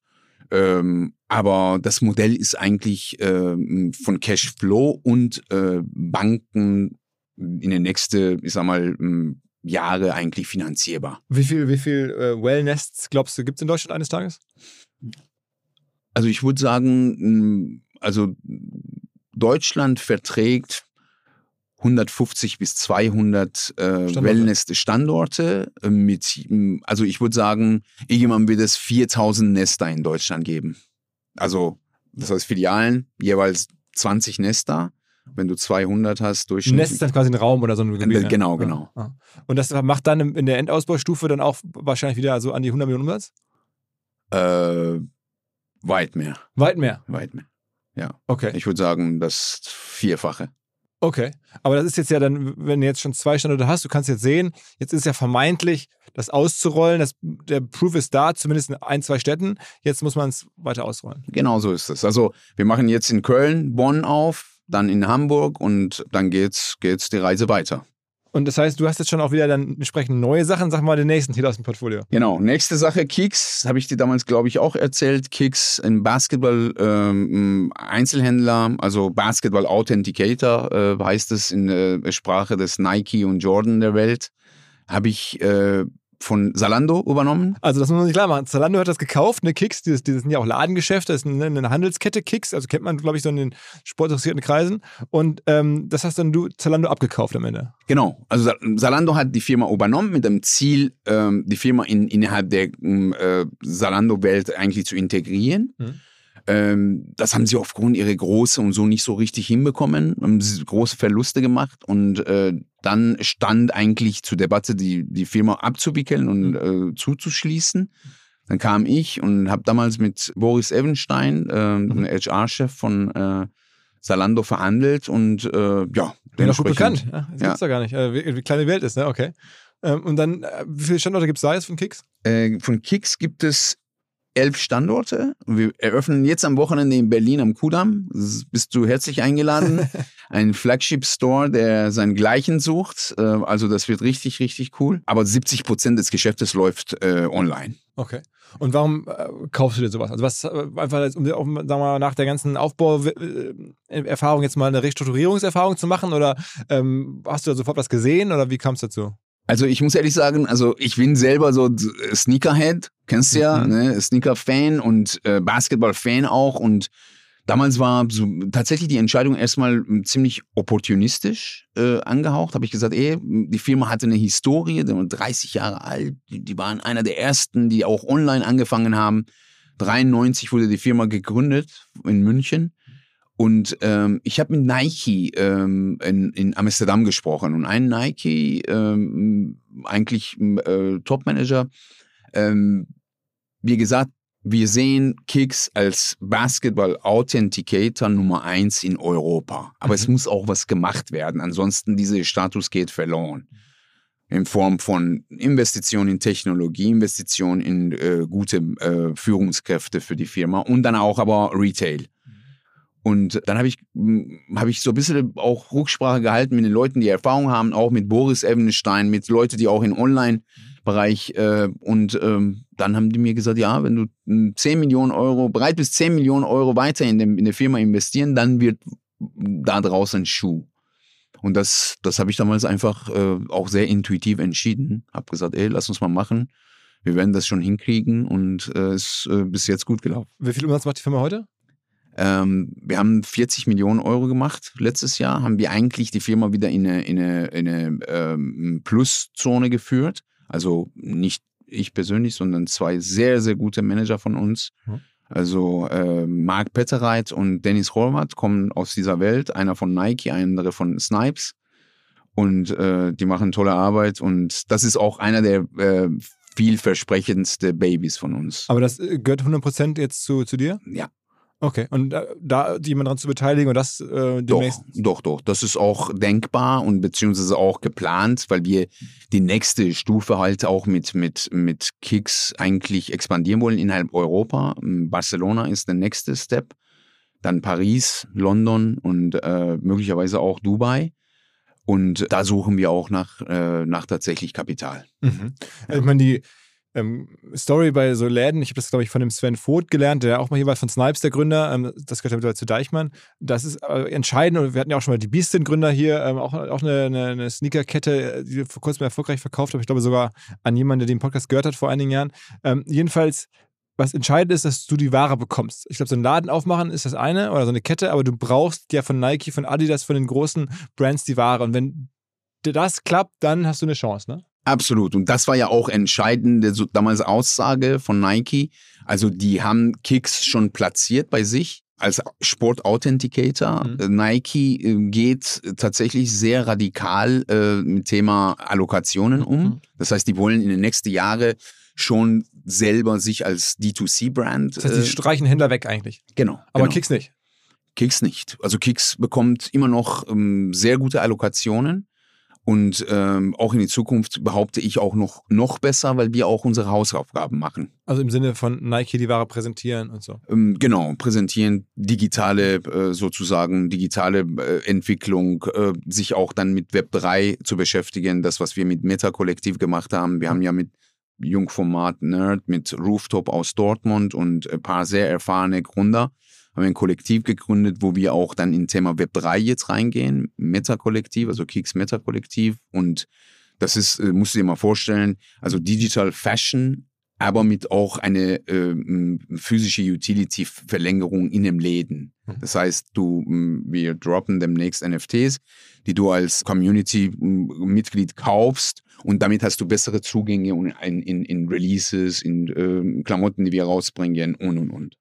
B: Ähm, aber das Modell ist eigentlich ähm, von Cashflow und äh, Banken in den nächsten, ich sag mal, ähm, Jahre eigentlich finanzierbar.
A: Wie viel, wie viel äh, Wellnests glaubst du, gibt es in Deutschland eines Tages?
B: Also ich würde sagen, mh, also Deutschland verträgt 150 bis 200 äh,
A: Standorte.
B: Wellness-Standorte äh, mit, also ich würde sagen, irgendwann wird es 4000 Nester in Deutschland geben. Also das heißt Filialen, jeweils 20 Nester. Wenn du 200 hast, durchschnittlich.
A: Nest ist dann quasi ein Raum oder so ein Gebiet. ne?
B: genau, genau.
A: ja. Und das macht dann in der Endausbaustufe dann auch wahrscheinlich wieder so an die 100 Millionen Umsatz?
B: Äh, weit mehr,
A: Weit mehr.
B: weit mehr.
A: Okay.
B: Ich würde sagen, das Vierfache.
A: Okay. Aber das ist jetzt ja dann, wenn du jetzt schon zwei Standorte hast, du kannst jetzt sehen, jetzt ist ja vermeintlich das auszurollen, das, der Proof ist da, zumindest in ein, zwei Städten. Jetzt muss man es weiter ausrollen.
B: Genau so ist es. Also wir machen jetzt in Köln, Bonn auf, dann in Hamburg und dann geht's, geht's die Reise weiter.
A: Und das heißt, du hast jetzt schon auch wieder dann entsprechend neue Sachen. Sag mal den nächsten Titel aus dem Portfolio.
B: Genau. Nächste Sache, Kicks, habe ich dir damals, glaube ich, auch erzählt. Kicks, ein Basketball-Einzelhändler, also Basketball Authenticator äh, heißt es in der Sprache des Nike und Jordan der Welt. Habe ich äh, von Salando übernommen.
A: Also das muss man sich klar machen. Zalando hat das gekauft, eine Kicks, dieses, dieses sind ja auch Ladengeschäfte, das ist eine, eine Handelskette Kicks, also kennt man, glaube ich, so in den sportinteressierten Kreisen. Und ähm, das hast dann du Zalando abgekauft am Ende.
B: Genau, also Sa- Zalando hat die Firma übernommen mit dem Ziel, ähm, die Firma in, innerhalb der ähm, äh, Zalando-Welt eigentlich zu integrieren.
A: Mhm.
B: Ähm, das haben sie aufgrund ihrer Größe und so nicht so richtig hinbekommen, haben sie große Verluste gemacht und äh, dann stand eigentlich zur Debatte, die, die Firma abzuwickeln und äh, zuzuschließen. Dann kam ich und habe damals mit Boris Evenstein, äh, dem HR-Chef von äh, Zalando, verhandelt und äh, ja,
A: Bin doch gut bekannt. Ja, das
B: Ja.
A: gibt's doch gar nicht. Äh, wie, wie klein die Welt ist, ne? Okay. Ähm, und dann, äh, wie viele Standorte gibt es da jetzt von Kicks?
B: Äh, von Kicks gibt es elf Standorte. Wir eröffnen jetzt am Wochenende in Berlin am Kudamm. Bist du herzlich eingeladen. Ein Flagship-Store, der seiнгleichen sucht. Äh, Also das wird richtig, richtig cool. Aber 70 Prozent des Geschäftes läuft äh, online.
A: Okay. Und warum äh, kaufst du dir sowas? Also was äh, einfach um, um sagen wir mal, nach der ganzen Aufbauerfahrung jetzt mal eine Restrukturierungserfahrung zu machen oder ähm, hast du da sofort was gesehen oder wie kam es dazu?
B: Also ich muss ehrlich sagen, also ich bin selber so Sneakerhead, kennst du ja,
A: Mhm.
B: ne? Sneaker-Fan und äh, Basketball-Fan auch und damals war so tatsächlich die Entscheidung erstmal m, ziemlich opportunistisch äh, angehaucht. Habe ich gesagt, ey, die Firma hatte eine Historie, die waren 30 Jahre alt, die, die waren einer der ersten, die auch online angefangen haben. 93 wurde die Firma gegründet in München. Und ähm, ich habe mit Nike ähm, in, in Amsterdam gesprochen und ein Nike, ähm, eigentlich äh, Topmanager, ähm, wie gesagt, wir sehen Kicks als Basketball-Authenticator Nummer eins in Europa. Aber es
A: Mhm.
B: muss auch was gemacht werden, ansonsten dieser Status geht verloren. In Form von Investitionen in Technologie, Investitionen in äh, gute äh, Führungskräfte für die Firma und dann auch aber Retail. Und dann habe ich, habe ich so ein bisschen auch Rücksprache gehalten mit den Leuten, die Erfahrung haben, auch mit Boris Evenstein, mit Leuten, die auch im Online-Bereich äh, und ähm, dann haben die mir gesagt, ja, wenn du mm, 10 Millionen Euro, bereit bist, 10 Millionen Euro weiter in, dem, in der Firma investieren, dann wird da draußen ein Schuh. Und das, das habe ich damals einfach äh, auch sehr intuitiv entschieden. Habe gesagt, ey, lass uns mal machen. Wir werden das schon hinkriegen und äh, ist äh, bis jetzt gut gelaufen.
A: Wie viel Umsatz macht die Firma heute?
B: Ähm, wir haben 40 Millionen Euro gemacht letztes Jahr. Haben wir eigentlich die Firma wieder in eine, in eine, in eine ähm, Pluszone geführt. Also nicht ich persönlich, sondern zwei sehr, sehr gute Manager von uns.
A: Mhm.
B: Also äh, Marc Pettereit und Dennis Horvath kommen aus dieser Welt. Einer von Nike, einer von Snipes. Und äh, die machen tolle Arbeit. Und das ist auch einer der äh, vielversprechendste Babys von uns.
A: Aber das äh, gehört 100% jetzt zu, zu dir?
B: Ja.
A: Okay. Und äh, da jemand dran zu beteiligen und das äh,
B: Doch,
A: demnächst.
B: doch, doch. Das ist auch denkbar und beziehungsweise auch geplant, weil wir die nächste Stufe halt auch mit, mit, mit Kicks eigentlich expandieren wollen innerhalb Europa. Barcelona ist der nächste Step. Dann Paris, London und äh, möglicherweise auch Dubai. Und da suchen wir auch nach, äh, nach tatsächlich Kapital.
A: Mhm. Ich meine, die ähm, Story bei so Läden, ich habe das, glaube ich, von dem Sven Vogt gelernt, der auch mal hier war von Snipes, der Gründer, ähm, das gehört ja mittlerweile zu Deichmann. Das ist äh, entscheidend und wir hatten ja auch schon mal die Beastin-Gründer hier, ähm, auch, auch eine, eine, eine Sneakerkette, die vor kurzem erfolgreich verkauft habe. Ich glaube sogar an jemanden, der den Podcast gehört hat vor einigen Jahren. Ähm, jedenfalls, was entscheidend ist, dass du die Ware bekommst. Ich glaube, so einen Laden aufmachen ist das eine oder so eine Kette, aber du brauchst ja von Nike, von Adidas, von den großen Brands die Ware. Und wenn das klappt, dann hast du eine Chance, ne?
B: Absolut. Und das war ja auch entscheidende so, damals Aussage von Nike. Also die haben Kicks schon platziert bei sich als Sport-Authenticator.
A: Mhm.
B: Nike äh, geht tatsächlich sehr radikal äh, mit Thema Allokationen um.
A: Mhm.
B: Das heißt, die wollen in den nächsten Jahren schon selber sich als D2C-Brand.
A: Das heißt, die streichen Händler weg eigentlich.
B: genau.
A: Aber
B: genau.
A: Kicks nicht.
B: Kicks nicht. Also Kicks bekommt immer noch ähm, sehr gute Allokationen und ähm, auch in die Zukunft behaupte ich auch noch, noch besser, weil wir auch unsere Hausaufgaben machen.
A: Also im Sinne von Nike die Ware präsentieren und so.
B: Ähm, genau, präsentieren digitale äh, sozusagen, digitale äh, Entwicklung, äh, sich auch dann mit Web 3 zu beschäftigen, das, was wir mit Meta-Kollektiv gemacht haben. Wir haben ja mit Jungformat Nerd, mit Rooftop aus Dortmund und ein paar sehr erfahrene Gründer haben wir ein Kollektiv gegründet, wo wir auch dann in Thema Web 3 jetzt reingehen, Meta-Kollektiv, also Kicks Meta-Kollektiv und das ist, äh, musst du dir mal vorstellen, also Digital Fashion, aber mit auch eine äh, physische Utility-Verlängerung in dem Läden.
A: Mhm.
B: Das heißt, du, wir droppen demnächst NFTs, die du als Community-Mitglied kaufst und damit hast du bessere Zugänge in, in, in Releases, in äh, Klamotten, die wir rausbringen und und und.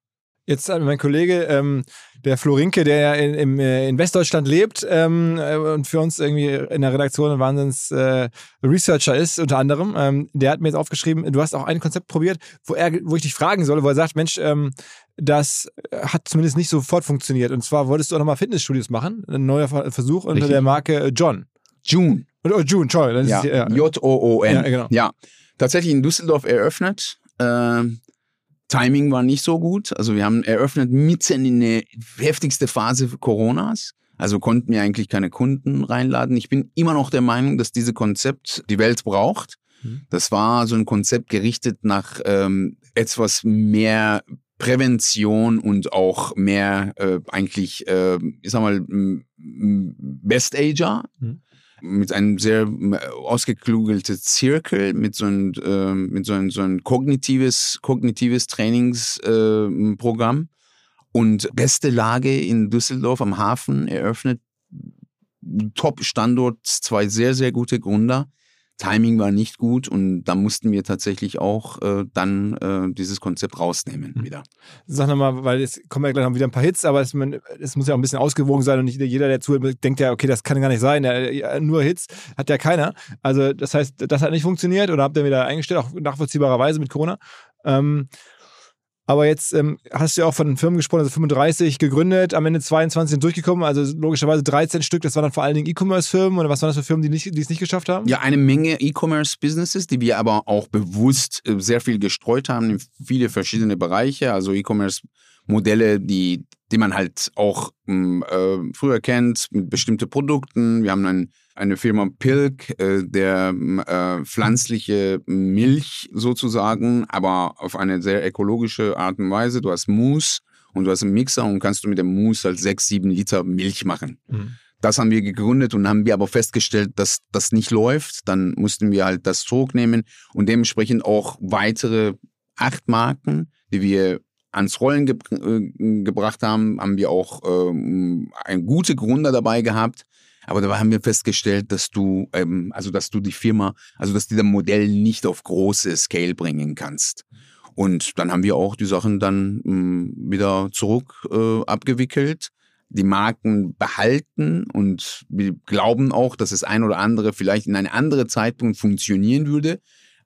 A: Jetzt hat mein Kollege, ähm, der Florinke, der ja in, im, äh, in Westdeutschland lebt ähm, äh, und für uns irgendwie in der Redaktion ein Wahnsinns äh, Researcher ist, unter anderem, ähm, der hat mir jetzt aufgeschrieben, du hast auch ein Konzept probiert, wo, er, wo ich dich fragen soll, wo er sagt, Mensch, ähm, das hat zumindest nicht sofort funktioniert. Und zwar wolltest du auch nochmal Fitnessstudios machen, ein neuer Ver- Versuch unter
B: Richtig.
A: der Marke äh, John.
B: June.
A: Oh, June, Entschuldigung.
B: Ja,
A: ja.
B: J-O-O-N.
A: Ja, genau.
B: Ja, tatsächlich in Düsseldorf eröffnet. Ähm, Timing war nicht so gut. Also wir haben eröffnet mitten in der heftigste Phase Coronas. Also konnten wir eigentlich keine Kunden reinladen. Ich bin immer noch der Meinung, dass dieses Konzept die Welt braucht. Mhm. Das war so ein Konzept gerichtet nach ähm, etwas mehr Prävention und auch mehr äh, eigentlich, äh, ich sag mal, Best Ager. Mhm mit einem sehr ausgeklugelten Zirkel, mit so einem, äh, mit so einem, so ein kognitives, kognitives Trainingsprogramm. Und beste Lage in Düsseldorf am Hafen eröffnet. Top-Standort, zwei sehr, sehr gute Gründer. Timing war nicht gut und da mussten wir tatsächlich auch äh, dann äh, dieses Konzept rausnehmen mhm. wieder.
A: Sag nochmal, weil jetzt kommen ja gleich noch wieder ein paar Hits, aber es, man, es, muss ja auch ein bisschen ausgewogen sein und nicht jeder, der zuhört, denkt ja, okay, das kann gar nicht sein, der, nur Hits hat ja keiner. Also das heißt, das hat nicht funktioniert oder habt ihr wieder eingestellt, auch nachvollziehbarerweise mit Corona. Ähm, aber jetzt ähm, hast du ja auch von Firmen gesprochen, also 35 gegründet, am Ende 22 sind durchgekommen, also logischerweise 13 Stück. Das waren dann vor allen Dingen E-Commerce-Firmen oder was waren das für Firmen, die, nicht, die es nicht geschafft haben?
B: Ja, eine Menge E-Commerce-Businesses, die wir aber auch bewusst äh, sehr viel gestreut haben in viele verschiedene Bereiche. Also E-Commerce-Modelle, die, die man halt auch hm, äh, früher kennt mit bestimmten Produkten. Wir haben ein eine Firma Pilk, äh, der äh, pflanzliche Milch sozusagen, aber auf eine sehr ökologische Art und Weise. Du hast Mousse und du hast einen Mixer und kannst du mit dem Mousse halt sechs, sieben Liter Milch machen. Mhm. Das haben wir gegründet und haben wir aber festgestellt, dass das nicht läuft. Dann mussten wir halt das zurücknehmen und dementsprechend auch weitere acht Marken, die wir ans Rollen ge äh, gebracht haben, haben wir auch ähm, einen gute Gründer dabei gehabt, aber da haben wir festgestellt, dass du, ähm, also dass du die Firma, also dass du das Modell nicht auf große Scale bringen kannst. Und dann haben wir auch die Sachen dann mh, hm, wieder zurück äh, abgewickelt, die Marken behalten und wir glauben auch, dass das ein oder andere vielleicht in einem anderen Zeitpunkt funktionieren würde.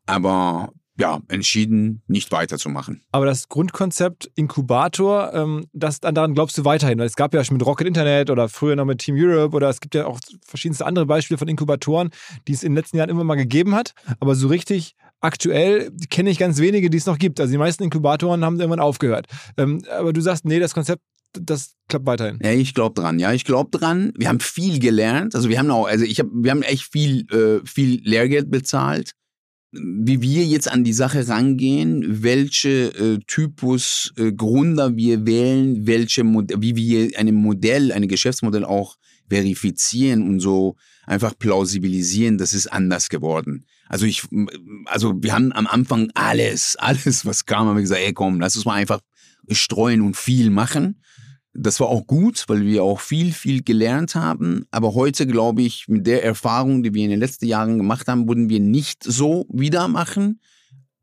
B: Aber ja, entschieden, nicht weiterzumachen.
A: Aber das Grundkonzept Inkubator, ähm, das, daran glaubst du weiterhin? Weil es gab ja schon mit Rocket Internet oder früher noch mit Team Europe oder es gibt ja auch verschiedenste andere Beispiele von Inkubatoren, die es in den letzten Jahren immer mal gegeben hat. Aber so richtig aktuell kenne ich ganz wenige, die es noch gibt. Also die meisten Inkubatoren haben irgendwann aufgehört. Ähm, aber du sagst, nee, das Konzept das klappt weiterhin.
B: Ja, ich glaube dran. Ja, ich glaube dran. Wir haben viel gelernt. Also wir haben auch, also ich habe, wir haben echt viel, äh, viel Lehrgeld bezahlt wie wir jetzt an die Sache rangehen, welche äh, Typus äh, Gründer wir wählen, welche Mod wie wir ein Modell, ein Geschäftsmodell auch verifizieren und so einfach plausibilisieren, das ist anders geworden. Also ich, also wir haben am Anfang alles, alles, was kam, haben wir gesagt, ey komm, lass uns mal einfach streuen und viel machen. Das war auch gut, weil wir auch viel, viel gelernt haben. Aber heute glaube ich, mit der Erfahrung, die wir in den letzten Jahren gemacht haben, würden wir nicht so wieder machen.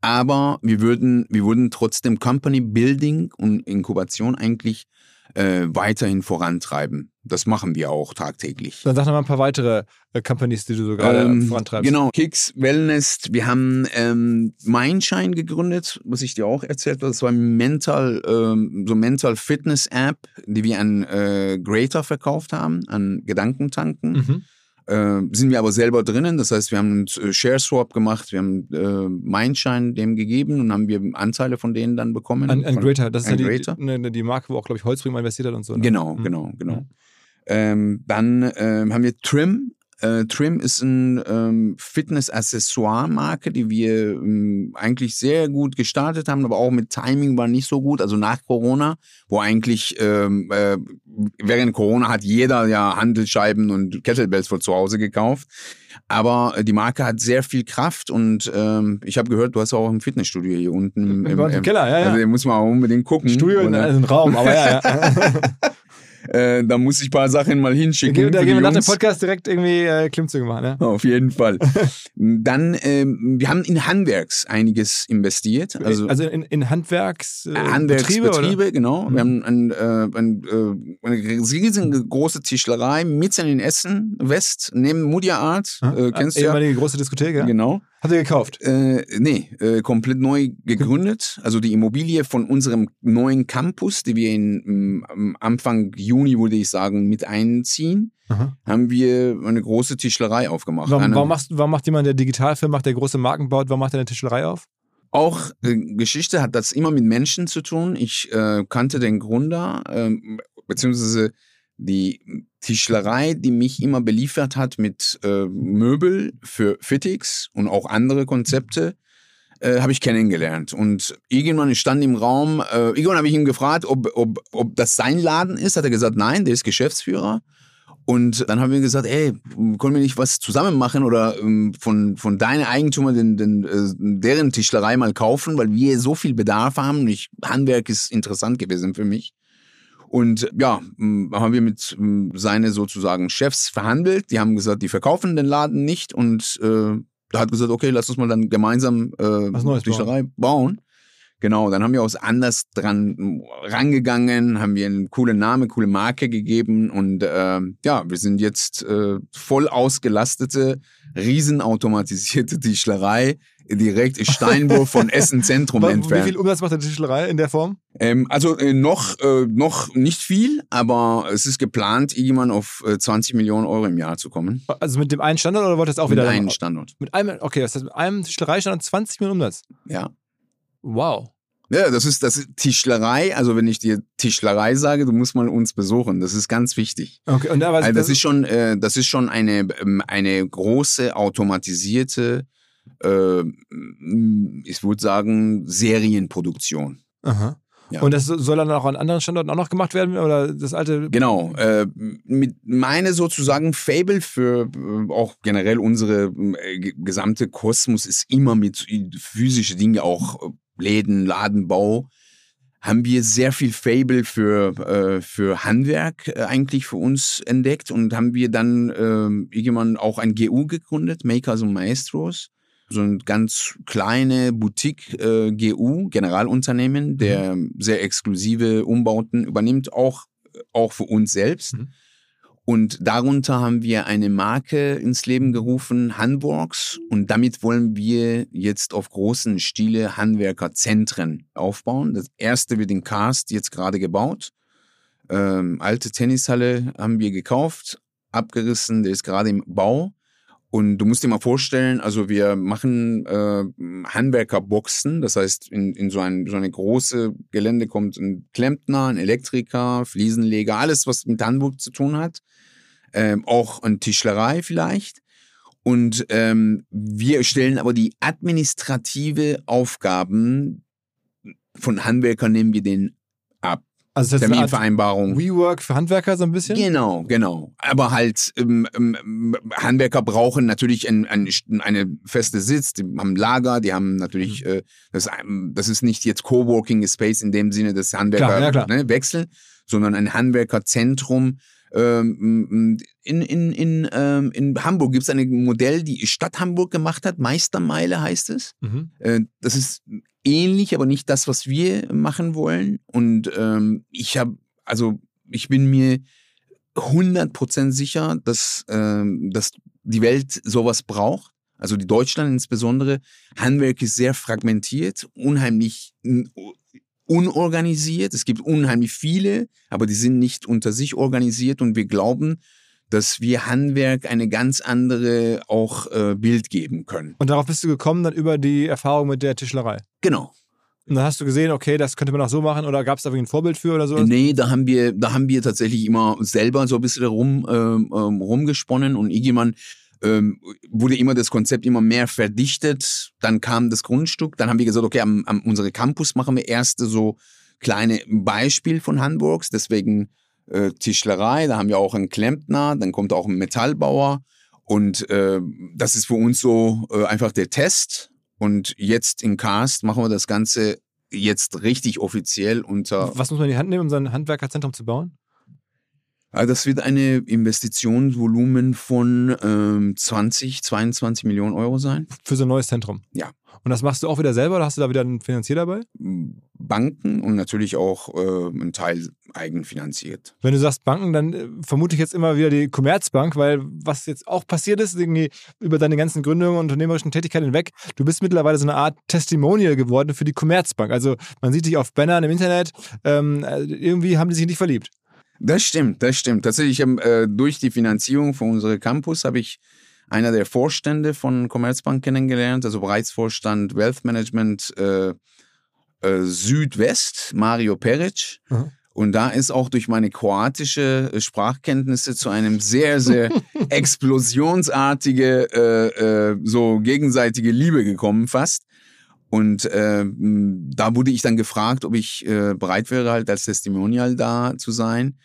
B: Aber wir würden, wir würden trotzdem Company Building und Inkubation eigentlich äh, weiterhin vorantreiben. Das machen wir auch tagtäglich.
A: Dann sag noch mal ein paar weitere äh, Companies, die du so gerade ähm, vorantreibst.
B: Genau, Kicks, Wellness. Wir haben ähm, Mindshine gegründet, was ich dir auch erzählt habe. Das war Mental, ähm, so Mental Fitness App, die wir an äh, Greater verkauft haben, an Gedankentanken. Mhm. Äh, sind wir aber selber drinnen. Das heißt, wir haben einen äh, Share Swap gemacht, wir haben äh, Mindshine dem gegeben und haben wir Anteile von denen dann bekommen.
A: An, an Greater, das ist ja die, die, die, Marke, wo auch, glaube ich, Holzbring investiert hat und so.
B: Ne? Genau, mhm. genau, genau. Mhm. Ähm, dann ähm, haben wir Trim. Äh, Trim ist eine ähm, Fitness-Accessoire-Marke, die wir ähm, eigentlich sehr gut gestartet haben, aber auch mit Timing war nicht so gut. Also nach Corona, wo eigentlich ähm, äh, während Corona hat jeder ja Handelsscheiben und Kettlebells von zu Hause gekauft. Aber äh, die Marke hat sehr viel Kraft und ähm, ich habe gehört, du hast auch ein Fitnessstudio hier unten
A: im, im, im, im Keller. Ja, ja.
B: Also, muss man auch unbedingt gucken.
A: Studio in einem Raum, aber ja. ja.
B: Äh, da muss ich ein paar Sachen mal hinschicken.
A: Da, gehen wir nach dem Podcast direkt irgendwie äh, Klimmzüge machen. Ja?
B: Auf jeden Fall. Dann, ähm, wir haben in Handwerks einiges investiert. Also,
A: also in, in Handwerks,
B: äh, Handwerksbetriebe, genau. Mhm. Wir haben ein, äh, ein, äh, eine riesengroße Tischlerei mitten in Essen, West, neben Mudia Art.
A: Äh, kennst du ja. die große Diskothek, ja?
B: Genau.
A: Hat er gekauft?
B: Äh, nee, äh, komplett neu gegründet. Also die Immobilie von unserem neuen Campus, die wir in, am Anfang Juni, würde ich sagen, mit einziehen, Aha. haben wir eine große Tischlerei aufgemacht.
A: Warum,
B: eine,
A: warum, machst, warum macht jemand, der Digitalfilm macht, der große Marken baut, warum macht er eine Tischlerei auf?
B: auch äh, Geschichte hat das immer mit Menschen zu tun. Ich äh, kannte den Gründer, äh, beziehungsweise die Tischlerei, die mich immer beliefert hat mit äh, Möbel für Fittix und auch andere Konzepte, äh, habe ich kennengelernt. Und irgendwann stand im Raum, äh, irgendwann habe ich ihn gefragt, ob, ob, ob das sein Laden ist. Hat er gesagt, nein, der ist Geschäftsführer. Und dann haben wir gesagt, ey, können wir nicht was zusammen machen oder ähm, von, von deinen Eigentümer den, den, äh, deren Tischlerei mal kaufen, weil wir so viel Bedarf haben. Ich, Handwerk ist interessant gewesen für mich. Und ja, haben wir mit seine sozusagen Chefs verhandelt. Die haben gesagt, die verkaufen den Laden nicht und äh, da hat gesagt, okay, lass uns mal dann gemeinsam äh, Tischlerei bauen. bauen. Genau, dann haben wir auch anders dran rangegangen, haben wir einen coolen Namen, coole Marke gegeben und äh, ja, wir sind jetzt äh, voll ausgelastete, riesenautomatisierte Tischlerei, direkt Steinwurf von Essen Zentrum entfernt.
A: Wie viel Umsatz macht der Tischlerei in der Form?
B: Ähm, also äh, noch, äh, noch nicht viel, aber es ist geplant, irgendwann auf äh, 20 Millionen Euro im Jahr zu kommen.
A: Also mit dem einen Standort oder wollt ihr das auch wieder?
B: Mit einem Standort.
A: Mit einem, okay, das heißt mit einem Tischlereistandort 20 Millionen Umsatz.
B: Ja.
A: Wow.
B: Ja, das ist, das ist Tischlerei. Also wenn ich dir Tischlerei sage, du musst mal uns besuchen. Das ist ganz wichtig.
A: Okay, und da
B: also das ist schon, äh, das ist schon eine, ähm, eine große automatisierte, äh, ich würde sagen, Serienproduktion.
A: Aha. Ja. Und das soll dann auch an anderen Standorten auch noch gemacht werden oder das alte?
B: Genau. Äh, mit meine sozusagen Fable für äh, auch generell unsere äh, gesamte Kosmos ist immer mit physische Dinge auch Läden, Ladenbau, haben wir sehr viel Fable für, äh, für Handwerk äh, eigentlich für uns entdeckt und haben wir dann äh, irgendwann auch ein GU gegründet, Makers und Maestros. So ein ganz kleine Boutique-GU, äh, Generalunternehmen, der mhm. sehr exklusive Umbauten übernimmt, auch, auch für uns selbst. Mhm. Und darunter haben wir eine Marke ins Leben gerufen, Handworks. Und damit wollen wir jetzt auf großen Stile Handwerkerzentren aufbauen. Das erste wird in Cast jetzt gerade gebaut. Ähm, alte Tennishalle haben wir gekauft, abgerissen, der ist gerade im Bau. Und du musst dir mal vorstellen, also wir machen äh, Handwerkerboxen, das heißt, in, in so, ein, so eine große Gelände kommt ein Klempner, ein Elektriker, Fliesenleger, alles, was mit Handwerk zu tun hat ähm, auch an Tischlerei vielleicht. Und ähm, wir stellen aber die administrative Aufgaben von Handwerkern nehmen wir den.
A: Also das
B: Terminvereinbarung.
A: WeWork für Handwerker so ein bisschen?
B: Genau, genau. Aber halt, ähm, ähm, Handwerker brauchen natürlich ein, ein, eine feste Sitz, die haben Lager, die haben natürlich, mhm. äh, das, ähm, das ist nicht jetzt Coworking Space in dem Sinne, dass Handwerker klar, ja, klar. Ne, wechseln, sondern ein Handwerkerzentrum, ähm, in, in, in, ähm, in Hamburg gibt es ein Modell, die Stadt Hamburg gemacht hat. Meistermeile heißt es. Mhm. Äh, das ist ähnlich, aber nicht das, was wir machen wollen. Und ähm, ich habe, also ich bin mir 100% sicher, dass, ähm, dass die Welt sowas braucht. Also die Deutschland insbesondere. Handwerk ist sehr fragmentiert, unheimlich unorganisiert. Es gibt unheimlich viele, aber die sind nicht unter sich organisiert und wir glauben, dass wir Handwerk eine ganz andere auch äh, Bild geben können.
A: Und darauf bist du gekommen dann über die Erfahrung mit der Tischlerei?
B: Genau.
A: Und dann hast du gesehen, okay, das könnte man auch so machen oder gab es da ein Vorbild für oder so?
B: Nee, da haben wir, da haben wir tatsächlich immer selber so ein bisschen rum, ähm, ähm rumgesponnen und irgendjemand ähm, wurde immer das Konzept immer mehr verdichtet. Dann kam das Grundstück. Dann haben wir gesagt, okay, am, am unsere Campus machen wir erste so kleine Beispiel von Handworks. Deswegen äh, Tischlerei. Da haben wir auch einen Klempner. Dann kommt auch ein Metallbauer. Und äh, das ist für uns so äh, einfach der Test. Und jetzt in Cast machen wir das Ganze jetzt richtig offiziell unter.
A: Was muss man in die Hand nehmen, um sein Handwerkerzentrum zu bauen?
B: Also das wird eine Investitionsvolumen von ähm, 20, 22 Millionen Euro sein.
A: Für so ein neues Zentrum?
B: Ja.
A: Und das machst du auch wieder selber oder hast du da wieder einen Finanzier dabei?
B: Banken und natürlich auch äh, ein Teil eigenfinanziert.
A: Wenn du sagst Banken, dann äh, vermute ich jetzt immer wieder die Commerzbank, weil was jetzt auch passiert ist, irgendwie über deine ganzen Gründungen und unternehmerischen Tätigkeiten hinweg, du bist mittlerweile so eine Art Testimonial geworden für die Commerzbank. Also man sieht dich auf Bannern im Internet, ähm, äh, irgendwie haben die sich nicht verliebt.
B: Das stimmt, das stimmt. Tatsächlich äh, durch die Finanzierung von unserem Campus habe ich einer der Vorstände von Commerzbank kennengelernt, also Bereichsvorstand Wealth Management äh, äh, Südwest, Mario Peric.
A: Mhm.
B: Und da ist auch durch meine kroatische äh, Sprachkenntnisse zu einem sehr, sehr explosionsartige, äh, äh, so gegenseitige Liebe gekommen fast. Und äh, da wurde ich dann gefragt, ob ich äh, bereit wäre, halt als Testimonial da zu sein.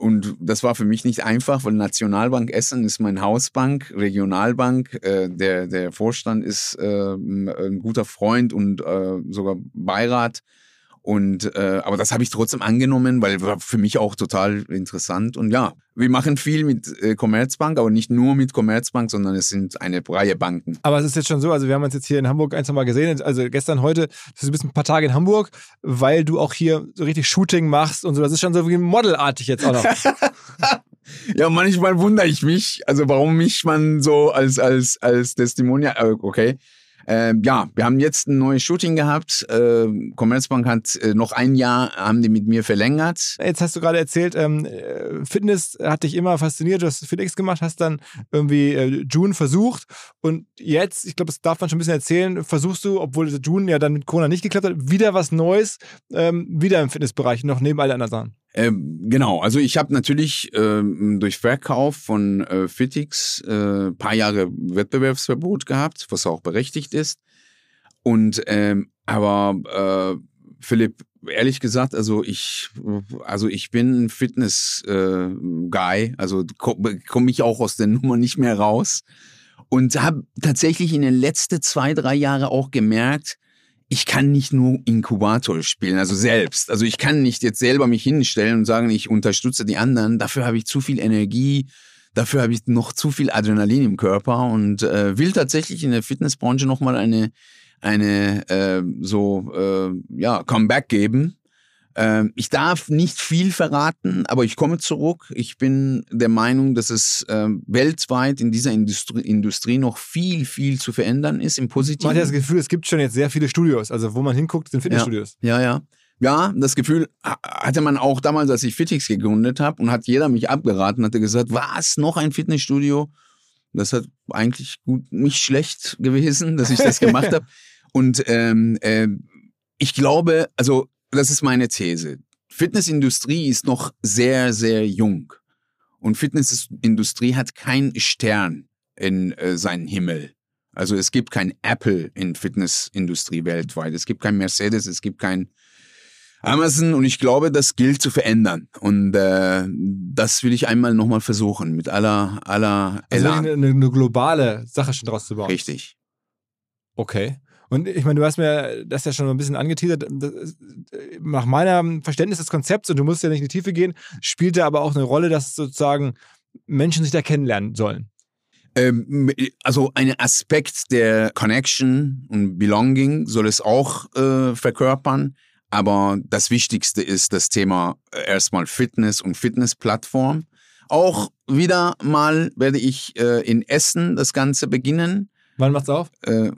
B: Und das war für mich nicht einfach, weil Nationalbank Essen ist mein Hausbank, Regionalbank. Äh, der, der Vorstand ist äh, ein guter Freund und äh, sogar Beirat. Und äh, aber das habe ich trotzdem angenommen, weil war für mich auch total interessant. Und ja, wir machen viel mit äh, Commerzbank, aber nicht nur mit Commerzbank, sondern es sind eine Reihe Banken.
A: Aber es ist jetzt schon so, also wir haben uns jetzt hier in Hamburg ein, zwei Mal gesehen, also gestern, heute, du bist ein paar Tage in Hamburg, weil du auch hier so richtig Shooting machst und so. Das ist schon so wie modelartig jetzt auch noch.
B: Ja, manchmal wundere ich mich, also warum mich man so als als als Testimonial, äh, okay. Ähm, ja, wir haben jetzt ein neues Shooting gehabt. Ähm, Commerzbank hat äh, noch ein Jahr, haben die mit mir verlängert.
A: Jetzt hast du gerade erzählt, ähm, äh, Fitness hat dich immer fasziniert. Du hast Felix gemacht, hast dann irgendwie äh, June versucht. Und jetzt, ich glaube, das darf man schon ein bisschen erzählen, versuchst du, obwohl June ja dann mit Corona nicht geklappt hat, wieder was Neues, ähm, wieder im Fitnessbereich, noch neben all anderen Sachen.
B: Ähm, genau, also ich habe natürlich ähm, durch Verkauf von äh, Fitix äh, paar Jahre Wettbewerbsverbot gehabt, was auch berechtigt ist. Und ähm, aber äh, Philipp, ehrlich gesagt, also ich, also ich bin ein Fitness-Guy, äh, also komme komm ich auch aus der Nummer nicht mehr raus. Und habe tatsächlich in den letzten zwei, drei Jahren auch gemerkt, ich kann nicht nur Inkubator spielen, also selbst. Also ich kann nicht jetzt selber mich hinstellen und sagen, ich unterstütze die anderen. Dafür habe ich zu viel Energie, dafür habe ich noch zu viel Adrenalin im Körper und äh, will tatsächlich in der Fitnessbranche nochmal eine, eine äh, so äh, ja, Comeback geben. Ähm, ich darf nicht viel verraten, aber ich komme zurück. Ich bin der Meinung, dass es äh, weltweit in dieser Industrie, Industrie noch viel, viel zu verändern ist im Positiven.
A: Man hat ja das Gefühl, es gibt schon jetzt sehr viele Studios. Also wo man hinguckt, sind Fitnessstudios.
B: Ja, ja. Ja, das Gefühl hatte man auch damals, als ich Fitix gegründet habe und hat jeder mich abgeraten, hatte gesagt, was, noch ein Fitnessstudio? Das hat eigentlich gut, nicht schlecht gewesen, dass ich das gemacht habe. Und ähm, äh, ich glaube, also das ist meine These. Fitnessindustrie ist noch sehr, sehr jung. Und Fitnessindustrie hat keinen Stern in äh, seinen Himmel. Also es gibt kein Apple in Fitnessindustrie weltweit. Es gibt kein Mercedes, es gibt kein Amazon und ich glaube, das gilt zu verändern. Und äh, das will ich einmal nochmal versuchen, mit aller, aller
A: Also
B: Elan.
A: eine, eine globale Sache schon draus zu bauen.
B: Richtig.
A: Okay. Und ich meine, du hast mir das ja schon ein bisschen angeteasert. Das Nach meinem Verständnis des Konzepts, und du musst ja nicht in die Tiefe gehen, spielt da aber auch eine Rolle, dass sozusagen Menschen sich da kennenlernen sollen.
B: Ähm, also ein Aspekt der Connection und Belonging soll es auch äh, verkörpern. Aber das Wichtigste ist das Thema äh, erstmal Fitness und Fitnessplattform. Auch wieder mal werde ich äh, in Essen das Ganze beginnen.
A: Wann macht's auf?
B: Äh,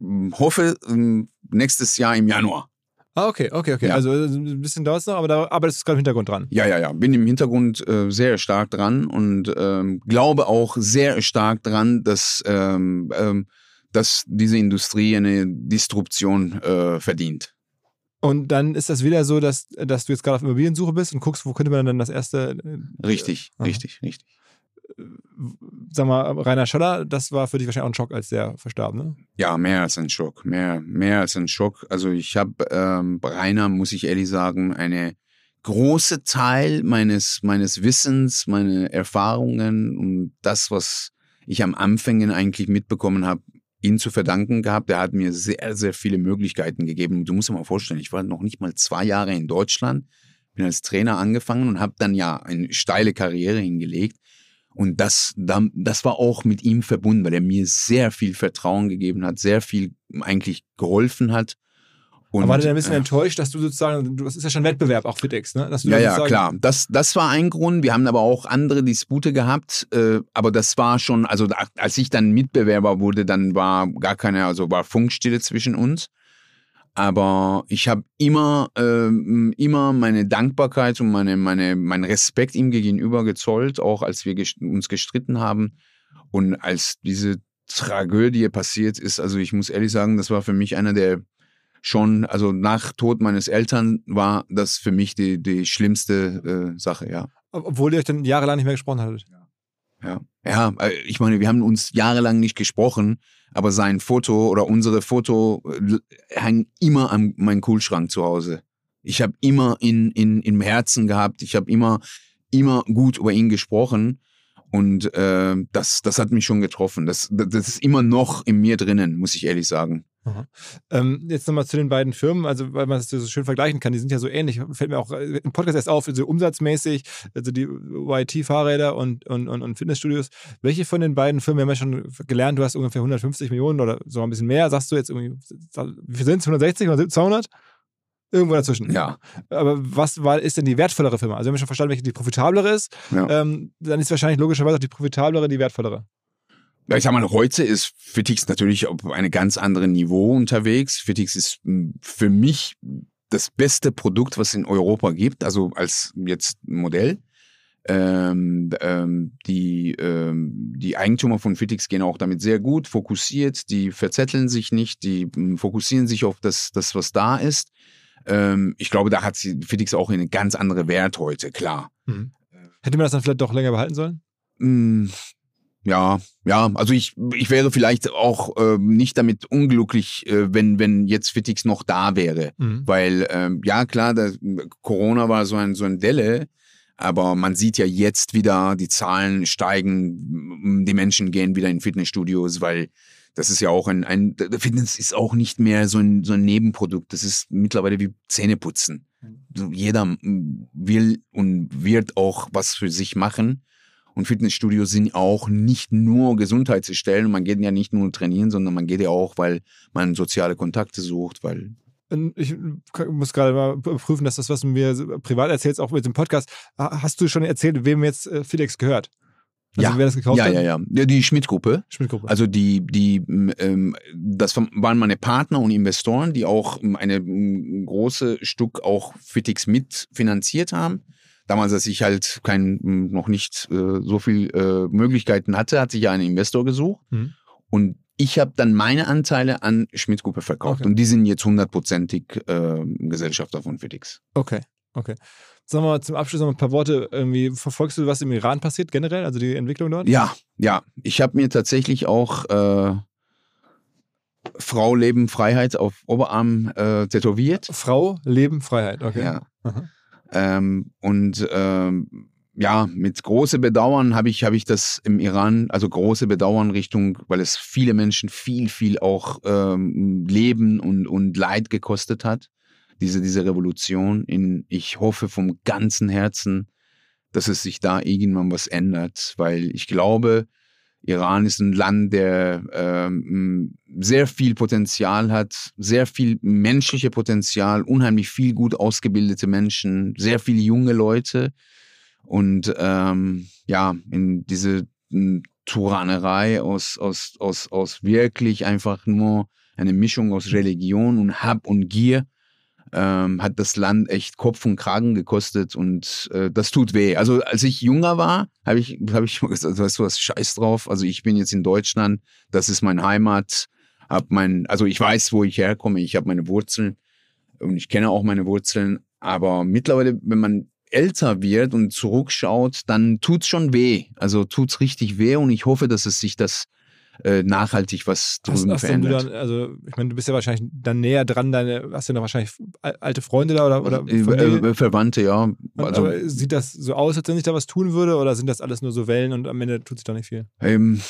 B: hoffe äh, nächstes Jahr im Januar.
A: Ah, okay, okay, okay.
B: Ja.
A: Also ein bisschen dauert es noch, aber da arbeitest du gerade im Hintergrund dran.
B: Ja, ja, ja. Bin im Hintergrund äh, sehr stark dran und ähm, glaube auch sehr stark dran, dass, ähm, ähm, dass diese Industrie eine Disruption äh, verdient.
A: Und dann ist das wieder so, dass, dass du jetzt gerade auf Immobiliensuche bist und guckst, wo könnte man dann das erste. äh,
B: Richtig,
A: Aha.
B: richtig, richtig.
A: Sag mal, Rainer Scholler, das war für dich wahrscheinlich auch ein Schock, als der verstarb, ne?
B: Ja, mehr als ein Schock, mehr, mehr als ein Schock. Also ich habe ähm, Rainer, muss ich ehrlich sagen, eine große Teil meines meines Wissens, meine Erfahrungen und das, was ich am Anfängen eigentlich mitbekommen habe, ihn zu verdanken gehabt. Er hat mir sehr, sehr viele Möglichkeiten gegeben. Du musst dir mal vorstellen, ich war noch nicht mal zwei Jahre in Deutschland, bin als Trainer angefangen und habe dann ja eine steile Karriere hingelegt. Und das, das war auch mit ihm verbunden, weil er mir sehr viel Vertrauen gegeben hat, sehr viel eigentlich geholfen hat. Und,
A: aber war der ein bisschen
B: äh,
A: enttäuscht, dass du sozusagen, du- das ist ja schon Wettbewerb, auch FitX, ne? Dass du
B: ja, ja, klar. Das, das war ein Grund. Wir haben aber auch andere Dispute gehabt. Äh, aber das war schon, also da- als ich dann Mitbewerber wurde, dann war gar keine, also war Funkstille zwischen uns. Aber ich habe immer, ähm, immer meine Dankbarkeit und meine, meine, mein Respekt ihm gegenüber gezollt, auch als wir gest uns gestritten haben. Und als diese Tragödie passiert ist, also ich muss ehrlich sagen, das war für mich einer der schon, also nach Tod meines Eltern war das für mich die, die schlimmste äh, Sache, ja.
A: Obwohl ihr euch dann jahrelang nicht mehr gesprochen hattet.
B: Ja. Ja, äh, ich meine, wir haben uns jahrelang nicht gesprochen, aber sein Foto oder unsere Foto äh, hängen immer an meinem Kühlschrank zu Hause. Ich habe immer in, in, im Herzen gehabt, ich habe immer, immer gut über ihn gesprochen. Und äh, das, das hat mich schon getroffen. Das, das ist immer noch in mir drinnen, muss ich ehrlich sagen.
A: Ähm, jetzt nochmal zu den beiden Firmen, also weil man es so schön vergleichen kann, die sind ja so ähnlich. Fällt mir auch äh, im Podcast erst auf, so also umsatzmäßig, also die YT-Fahrräder und, und, und, und, Fitnessstudios. Welche von den beiden Firmen, wir haben ja schon gelernt, du hast ungefähr 150 Millionen oder so ein bisschen mehr, sagst du jetzt irgendwie, wie viel sind es? 160 oder 200? Irgendwo dazwischen.
B: Ja.
A: Aber was war, ist denn die wertvollere Firma? Also wir haben schon verstanden, welche die profitablere ist.
B: Ja.
A: Ähm, dann ist wahrscheinlich logischerweise auch die profitablere die wertvollere.
B: Ich sag mal, heute ist Fitix natürlich auf einem ganz anderen Niveau unterwegs. Fitix ist hm, für mich das beste Produkt, was es in Europa gibt, also als jetzt Modell. Ähm, ähm, die, ähm, die Eigentümer von Fitix gehen auch damit sehr gut, fokussiert, die verzetteln sich nicht, die hm, fokussieren sich auf das, das was da ist. Ähm, ich glaube, da hat Fitix auch eine ganz andere Wert heute, klar.
A: Mhm. Hätte man das dann vielleicht doch länger behalten sollen?
B: Ja, ja, also ich, ich wäre vielleicht auch äh, nicht damit unglücklich, äh, wenn, wenn jetzt Fitix noch da wäre.
A: Mhm.
B: Weil, äh, ja klar, das, Corona war so ein, so ein Delle, aber man sieht ja jetzt wieder, die Zahlen steigen, die Menschen gehen wieder in Fitnessstudios, weil das ist ja auch ein, ein Fitness ist auch nicht mehr so ein, so ein Nebenprodukt. Das ist mittlerweile wie Zähneputzen. Jeder will und wird auch was für sich machen. Und Fitnessstudios sind auch nicht nur Gesundheitsstellen. Man geht ja nicht nur trainieren, sondern man geht ja auch, weil man soziale Kontakte sucht, weil
A: ich muss gerade mal prüfen, dass das, was du mir privat erzählst, auch mit dem Podcast, hast du schon erzählt, wem jetzt äh, Felix gehört?
B: Also ja.
A: wer das gekauft
B: ja,
A: hat?
B: ja, ja, ja. Die Schmidt-Gruppe.
A: Schmidt-Gruppe.
B: Also die, die, ähm, das waren meine Partner und Investoren, die auch eine große Stück auch Fitix mitfinanziert haben damals, als ich halt kein, noch nicht äh, so viel äh, Möglichkeiten hatte, hat sich ja einen Investor gesucht.
A: Mhm.
B: Und ich habe dann meine Anteile an Schmidt-Gruppe verkauft.
A: Okay.
B: Und die sind jetzt hundertprozentig äh, Gesellschafter von FedEx.
A: Okay, okay. Sagen wir mal zum Abschluss noch ein paar Worte. Irgendwie verfolgst du, was im Iran passiert generell, also die Entwicklung dort?
B: Ja, ja. Ich habe mir tatsächlich auch äh, Frau, Leben, Freiheit auf Oberarm äh, tätowiert.
A: Frau, Leben, Freiheit, okay.
B: Ja. Ähm, und ähm, ja, mit großem Bedauern habe ich, hab ich das im Iran, also große Bedauern Richtung, weil es viele Menschen viel, viel auch ähm, Leben und, und Leid gekostet hat, diese, diese Revolution. In, ich hoffe vom ganzen Herzen, dass es sich da irgendwann was ändert, weil ich glaube, Iran ist ein Land, der ähm, sehr viel Potenzial hat, sehr viel menschliche Potenzial, unheimlich viel gut ausgebildete Menschen, sehr viele junge Leute. Und ähm, ja, in diese Turanerei aus, aus, aus, aus wirklich einfach nur eine Mischung aus Religion und Hab und Gier ähm, hat das Land echt Kopf und Kragen gekostet und äh, das tut weh. Also als ich jünger war, habe ich, hab ich gesagt, weißt du was, scheiß drauf. Also ich bin jetzt in Deutschland, das ist mein Heimat, hab mein, also ich weiß, wo ich herkomme, ich habe meine Wurzeln und ich kenne auch meine Wurzeln, aber mittlerweile, wenn man älter wird und zurückschaut, dann tut's schon weh. Also tut's richtig weh und ich hoffe, dass es sich das äh, nachhaltig was drüben hast, hast verändert.
A: Dann, also ich meine, du bist ja wahrscheinlich dann näher dran, deine, hast du noch wahrscheinlich alte Freunde da oder, oder
B: äh, äh, Verwandte, ja.
A: Also, aber sieht das so aus, als wenn sich da was tun würde oder sind das alles nur so Wellen und am Ende tut sich da nicht viel?
B: Ähm,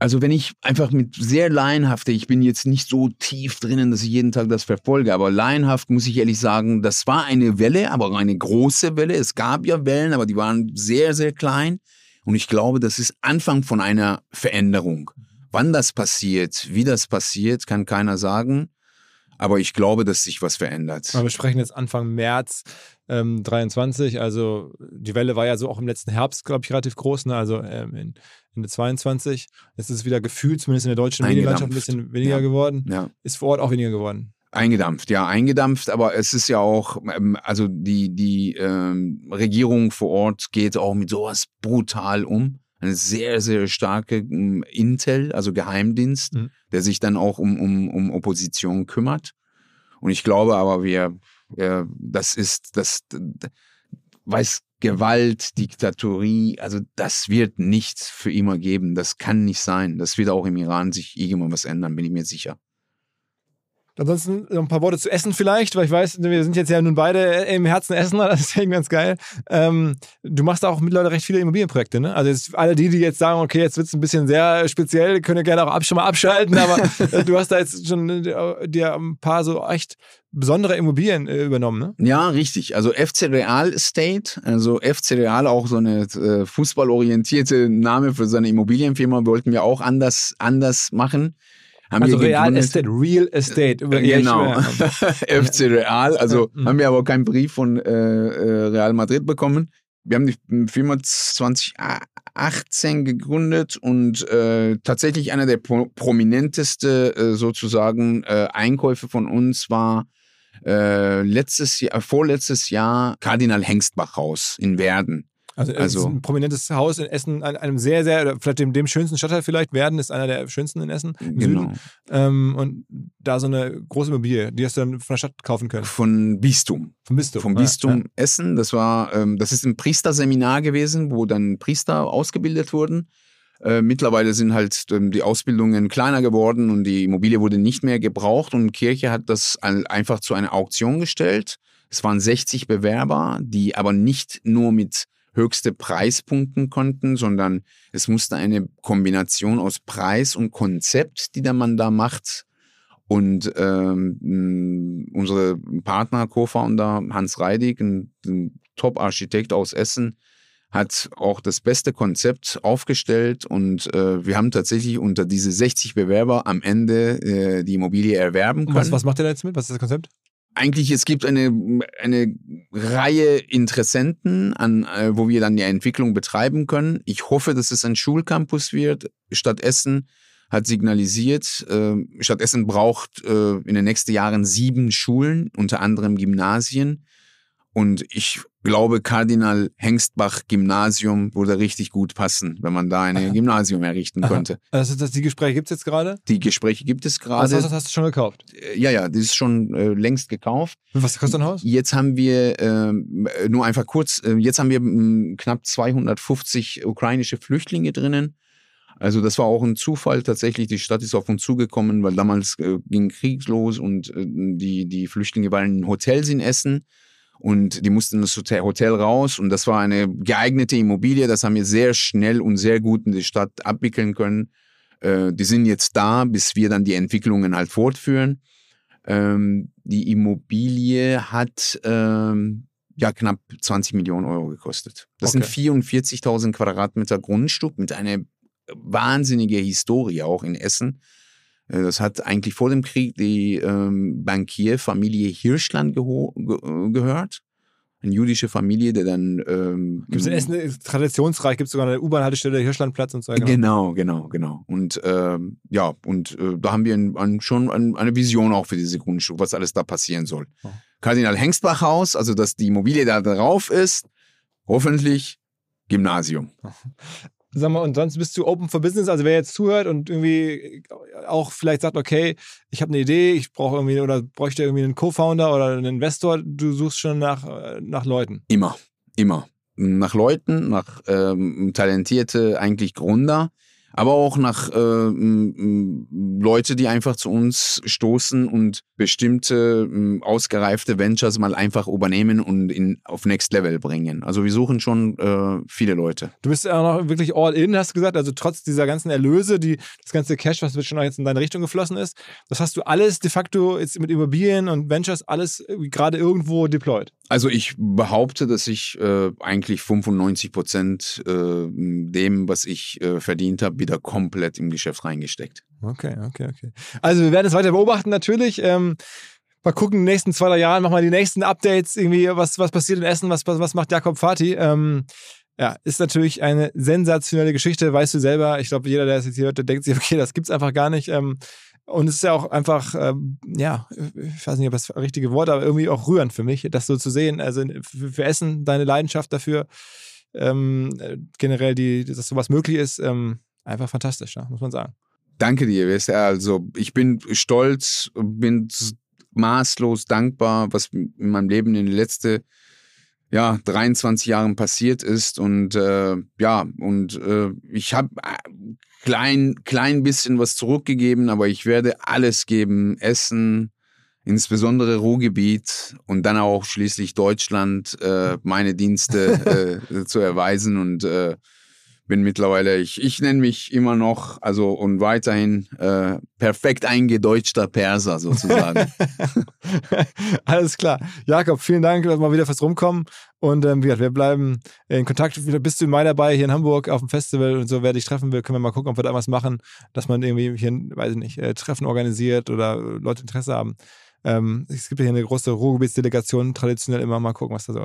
B: also wenn ich einfach mit sehr laienhafte, ich bin jetzt nicht so tief drinnen, dass ich jeden Tag das verfolge, aber laienhaft muss ich ehrlich sagen, das war eine Welle, aber eine große Welle. Es gab ja Wellen, aber die waren sehr, sehr klein. Und ich glaube, das ist Anfang von einer Veränderung. Wann das passiert, wie das passiert, kann keiner sagen. Aber ich glaube, dass sich was verändert.
A: Wir sprechen jetzt Anfang März ähm, 23. Also die Welle war ja so auch im letzten Herbst, glaube ich, relativ groß. Ne? Also ähm, in, Ende 22. Jetzt ist es wieder gefühlt, zumindest in der deutschen Medienlandschaft, ein bisschen weniger
B: ja.
A: geworden.
B: Ja.
A: Ist vor Ort auch weniger geworden.
B: Eingedampft, ja, eingedampft, aber es ist ja auch, ähm, also die, die ähm, Regierung vor Ort geht auch mit sowas brutal um. Eine sehr, sehr starke ähm, Intel, also Geheimdienst,
A: Mhm.
B: der sich dann auch um, um, um Opposition kümmert. Und ich glaube aber, wir, äh, das ist, das, weiß Gewalt, Diktatorie, also das wird nichts für immer geben. Das kann nicht sein. Das wird auch im Iran sich irgendwann was ändern, bin ich mir sicher.
A: Ansonsten noch ein paar Worte zu Essen vielleicht, weil ich weiß, wir sind jetzt ja nun beide im Herzen Essener, das ist eben ganz geil. Ähm, du machst auch mittlerweile recht viele Immobilienprojekte, ne? Also jetzt alle die, die jetzt sagen, okay, jetzt wird es ein bisschen sehr speziell, können ja gerne auch ab, schon mal abschalten, aber äh, du hast da jetzt schon äh, dir ein paar so echt besondere Immobilien äh, übernommen, ne?
B: Ja, richtig. Also FC Real Estate, also FC Real auch so eine äh, fußballorientierte Name für seine Immobilienfirma, wollten wir auch anders, anders machen. Haben
A: Also Real. Estate, Real Estate. Über-
B: Genau.
A: Ja, ich-
B: FC Real. Also
A: mhm.
B: haben wir aber keinen Brief von äh, äh, Real Madrid bekommen. Wir haben die Firma 2018 gegründet und äh, tatsächlich einer der pro prominenteste äh, sozusagen äh, Einkäufe von uns war äh, letztes Jahr, vorletztes Jahr Kardinal Hengstbach Haus in Werden.
A: Also, also ein prominentes Haus in Essen, an einem sehr, sehr, oder vielleicht dem, dem schönsten Stadtteil vielleicht. Werden ist einer der schönsten in Essen. im
B: Genau.
A: Süden. Ähm, und da so eine große Immobilie, die hast du dann von der Stadt kaufen können.
B: Von Bistum.
A: Vom Bistum.
B: vom
A: Ja,
B: Bistum
A: ja.
B: Essen. Das war, ähm, das ist ein Priesterseminar gewesen, wo dann Priester ausgebildet wurden. Äh, mittlerweile sind halt ähm, die Ausbildungen kleiner geworden und die Immobilie wurde nicht mehr gebraucht und Kirche hat das ein- einfach zu einer Auktion gestellt. Es waren 60 Bewerber, die aber nicht nur mit höchste Preispunkten konnten, sondern es musste eine Kombination aus Preis und Konzept, die der Mann da macht. Und ähm, unsere Partner, Co-Founder Hans Reidig, ein, ein Top-Architekt aus Essen, hat auch das beste Konzept aufgestellt und äh, wir haben tatsächlich unter diese 60 Bewerber am Ende äh, die Immobilie erwerben können.
A: was, was macht ihr da jetzt mit? Was ist das Konzept?
B: Eigentlich, es gibt eine, eine Reihe Interessenten, an, äh, wo wir dann die Entwicklung betreiben können. Ich hoffe, dass es ein Schulcampus wird. Stadt Essen hat signalisiert, äh, Stadt Essen braucht äh, in den nächsten Jahren sieben Schulen, unter anderem Gymnasien. Und ich glaube, Kardinal Hengstbach Gymnasium würde richtig gut passen, wenn man da ein Gymnasium errichten
A: Aha.
B: könnte.
A: Also das, die Gespräche gibt es jetzt gerade?
B: Die Gespräche gibt es
A: Also
B: gerade.
A: das hast du schon gekauft.
B: Äh, Ja, ja, das ist schon äh, längst gekauft.
A: Was kostet ein Haus?
B: Jetzt haben wir, ähm, äh, nur einfach kurz, äh, jetzt haben wir mh, knapp 250 ukrainische Flüchtlinge drinnen. Also das war auch ein Zufall tatsächlich. Die Stadt ist auf uns zugekommen, weil damals äh, ging Krieg los und äh, die, die Flüchtlinge waren in Hotels in Essen und die mussten das Hotel, raus und das war eine geeignete Immobilie. Das haben wir sehr schnell und sehr gut in die Stadt abwickeln können. Äh, die sind jetzt da, bis wir dann die Entwicklungen halt fortführen. Ähm, die Immobilie hat ähm, ja knapp 20 Millionen Euro gekostet. Das
A: Okay.
B: sind 44.000 Quadratmeter Grundstück mit einer wahnsinnige Historie auch in Essen. Äh, Das hat eigentlich vor dem Krieg die ähm, Bankierfamilie Hirschland ge äh, gehört. Eine jüdische Familie, der dann. Ähm,
A: Gibt es in Essen traditionsreich, gibt es sogar eine U-Bahn-Haltestelle, Hirschlandplatz und so.
B: Genau, genau, genau. Und ähm, ja, und äh, da haben wir ein, ein, schon ein, eine Vision auch für diese Grundstück, was alles da passieren soll.
A: Oh.
B: Kardinal Hengstbach Haus, also dass die Immobilie da drauf ist, hoffentlich Gymnasium.
A: Sag mal, und sonst bist du open for business? Also wer jetzt zuhört und irgendwie auch vielleicht sagt, okay, ich habe eine Idee, ich brauche irgendwie oder bräuchte irgendwie einen Co-Founder oder einen Investor, du suchst schon nach, äh, nach Leuten.
B: Immer, immer. Nach Leuten, nach ähm, talentierte eigentlich Gründer, aber auch nach ähm, Leute, die einfach zu uns stoßen und bestimmte ähm, ausgereifte Ventures mal einfach übernehmen und in, auf Next Level bringen. Also wir suchen schon äh, viele Leute.
A: Du bist ja noch wirklich all in, hast du gesagt, also trotz dieser ganzen Erlöse, die, das ganze Cash, was schon jetzt in deine Richtung geflossen ist, das hast du alles de facto jetzt mit Immobilien und Ventures alles gerade irgendwo deployed.
B: Also ich behaupte, dass ich äh, eigentlich 95 Prozent äh, dem, was ich äh, verdient habe, wieder komplett im Geschäft reingesteckt.
A: Okay, okay, okay. Also wir werden es weiter beobachten natürlich. Ähm, mal gucken, in den nächsten zwei, drei Jahren machen wir die nächsten Updates, irgendwie, was, was passiert in Essen, was, was, macht Jakob Fati. Ähm, ja, ist natürlich eine sensationelle Geschichte, weißt du selber. Ich glaube, jeder, der es jetzt hier hört, der denkt sich, okay, das gibt's einfach gar nicht. Ähm, und es ist ja auch einfach, ähm, ja, ich weiß nicht, ob das richtige Wort, aber irgendwie auch rührend für mich, das so zu sehen. Also für, Essen, deine Leidenschaft dafür, ähm, äh, generell, die, dass sowas möglich ist, ähm, einfach fantastisch, ja, muss man sagen.
B: Danke dir, Wester. Also ich bin stolz, bin maßlos dankbar, was in meinem Leben in den letzten ja, 23 Jahren passiert ist. Und äh, ja, und äh, ich habe äh, klein, klein bisschen was zurückgegeben, aber ich werde alles geben. Essen, insbesondere Ruhrgebiet und dann auch schließlich Deutschland äh, meine Dienste äh, zu erweisen und äh, bin mittlerweile, ich, ich nenne mich immer noch, also und weiterhin äh, perfekt eingedeutschter Perser sozusagen.
A: Alles klar. Jakob, vielen Dank, mal wieder fürs Rumkommen. Und ähm, wie gesagt, wir bleiben in Kontakt. Bist du im Mai dabei hier in Hamburg auf dem Festival und so, wer dich treffen will, können wir mal gucken, ob wir da was machen, dass man irgendwie hier, weiß ich nicht, äh, Treffen organisiert oder Leute Interesse haben. Ähm, es gibt ja hier eine große Ruhrgebietsdelegation, traditionell immer mal gucken, was, da so,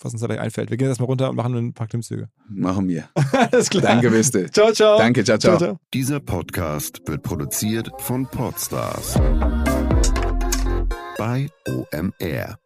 A: was uns da gleich einfällt. Wir gehen jetzt mal runter und machen ein paar Klimmzüge.
B: Machen wir.
A: Alles klar.
B: Danke, Beste.
A: Ciao, ciao.
B: Danke, ciao, ciao. ciao, ciao.
C: Dieser Podcast wird produziert von Podstars bei OMR.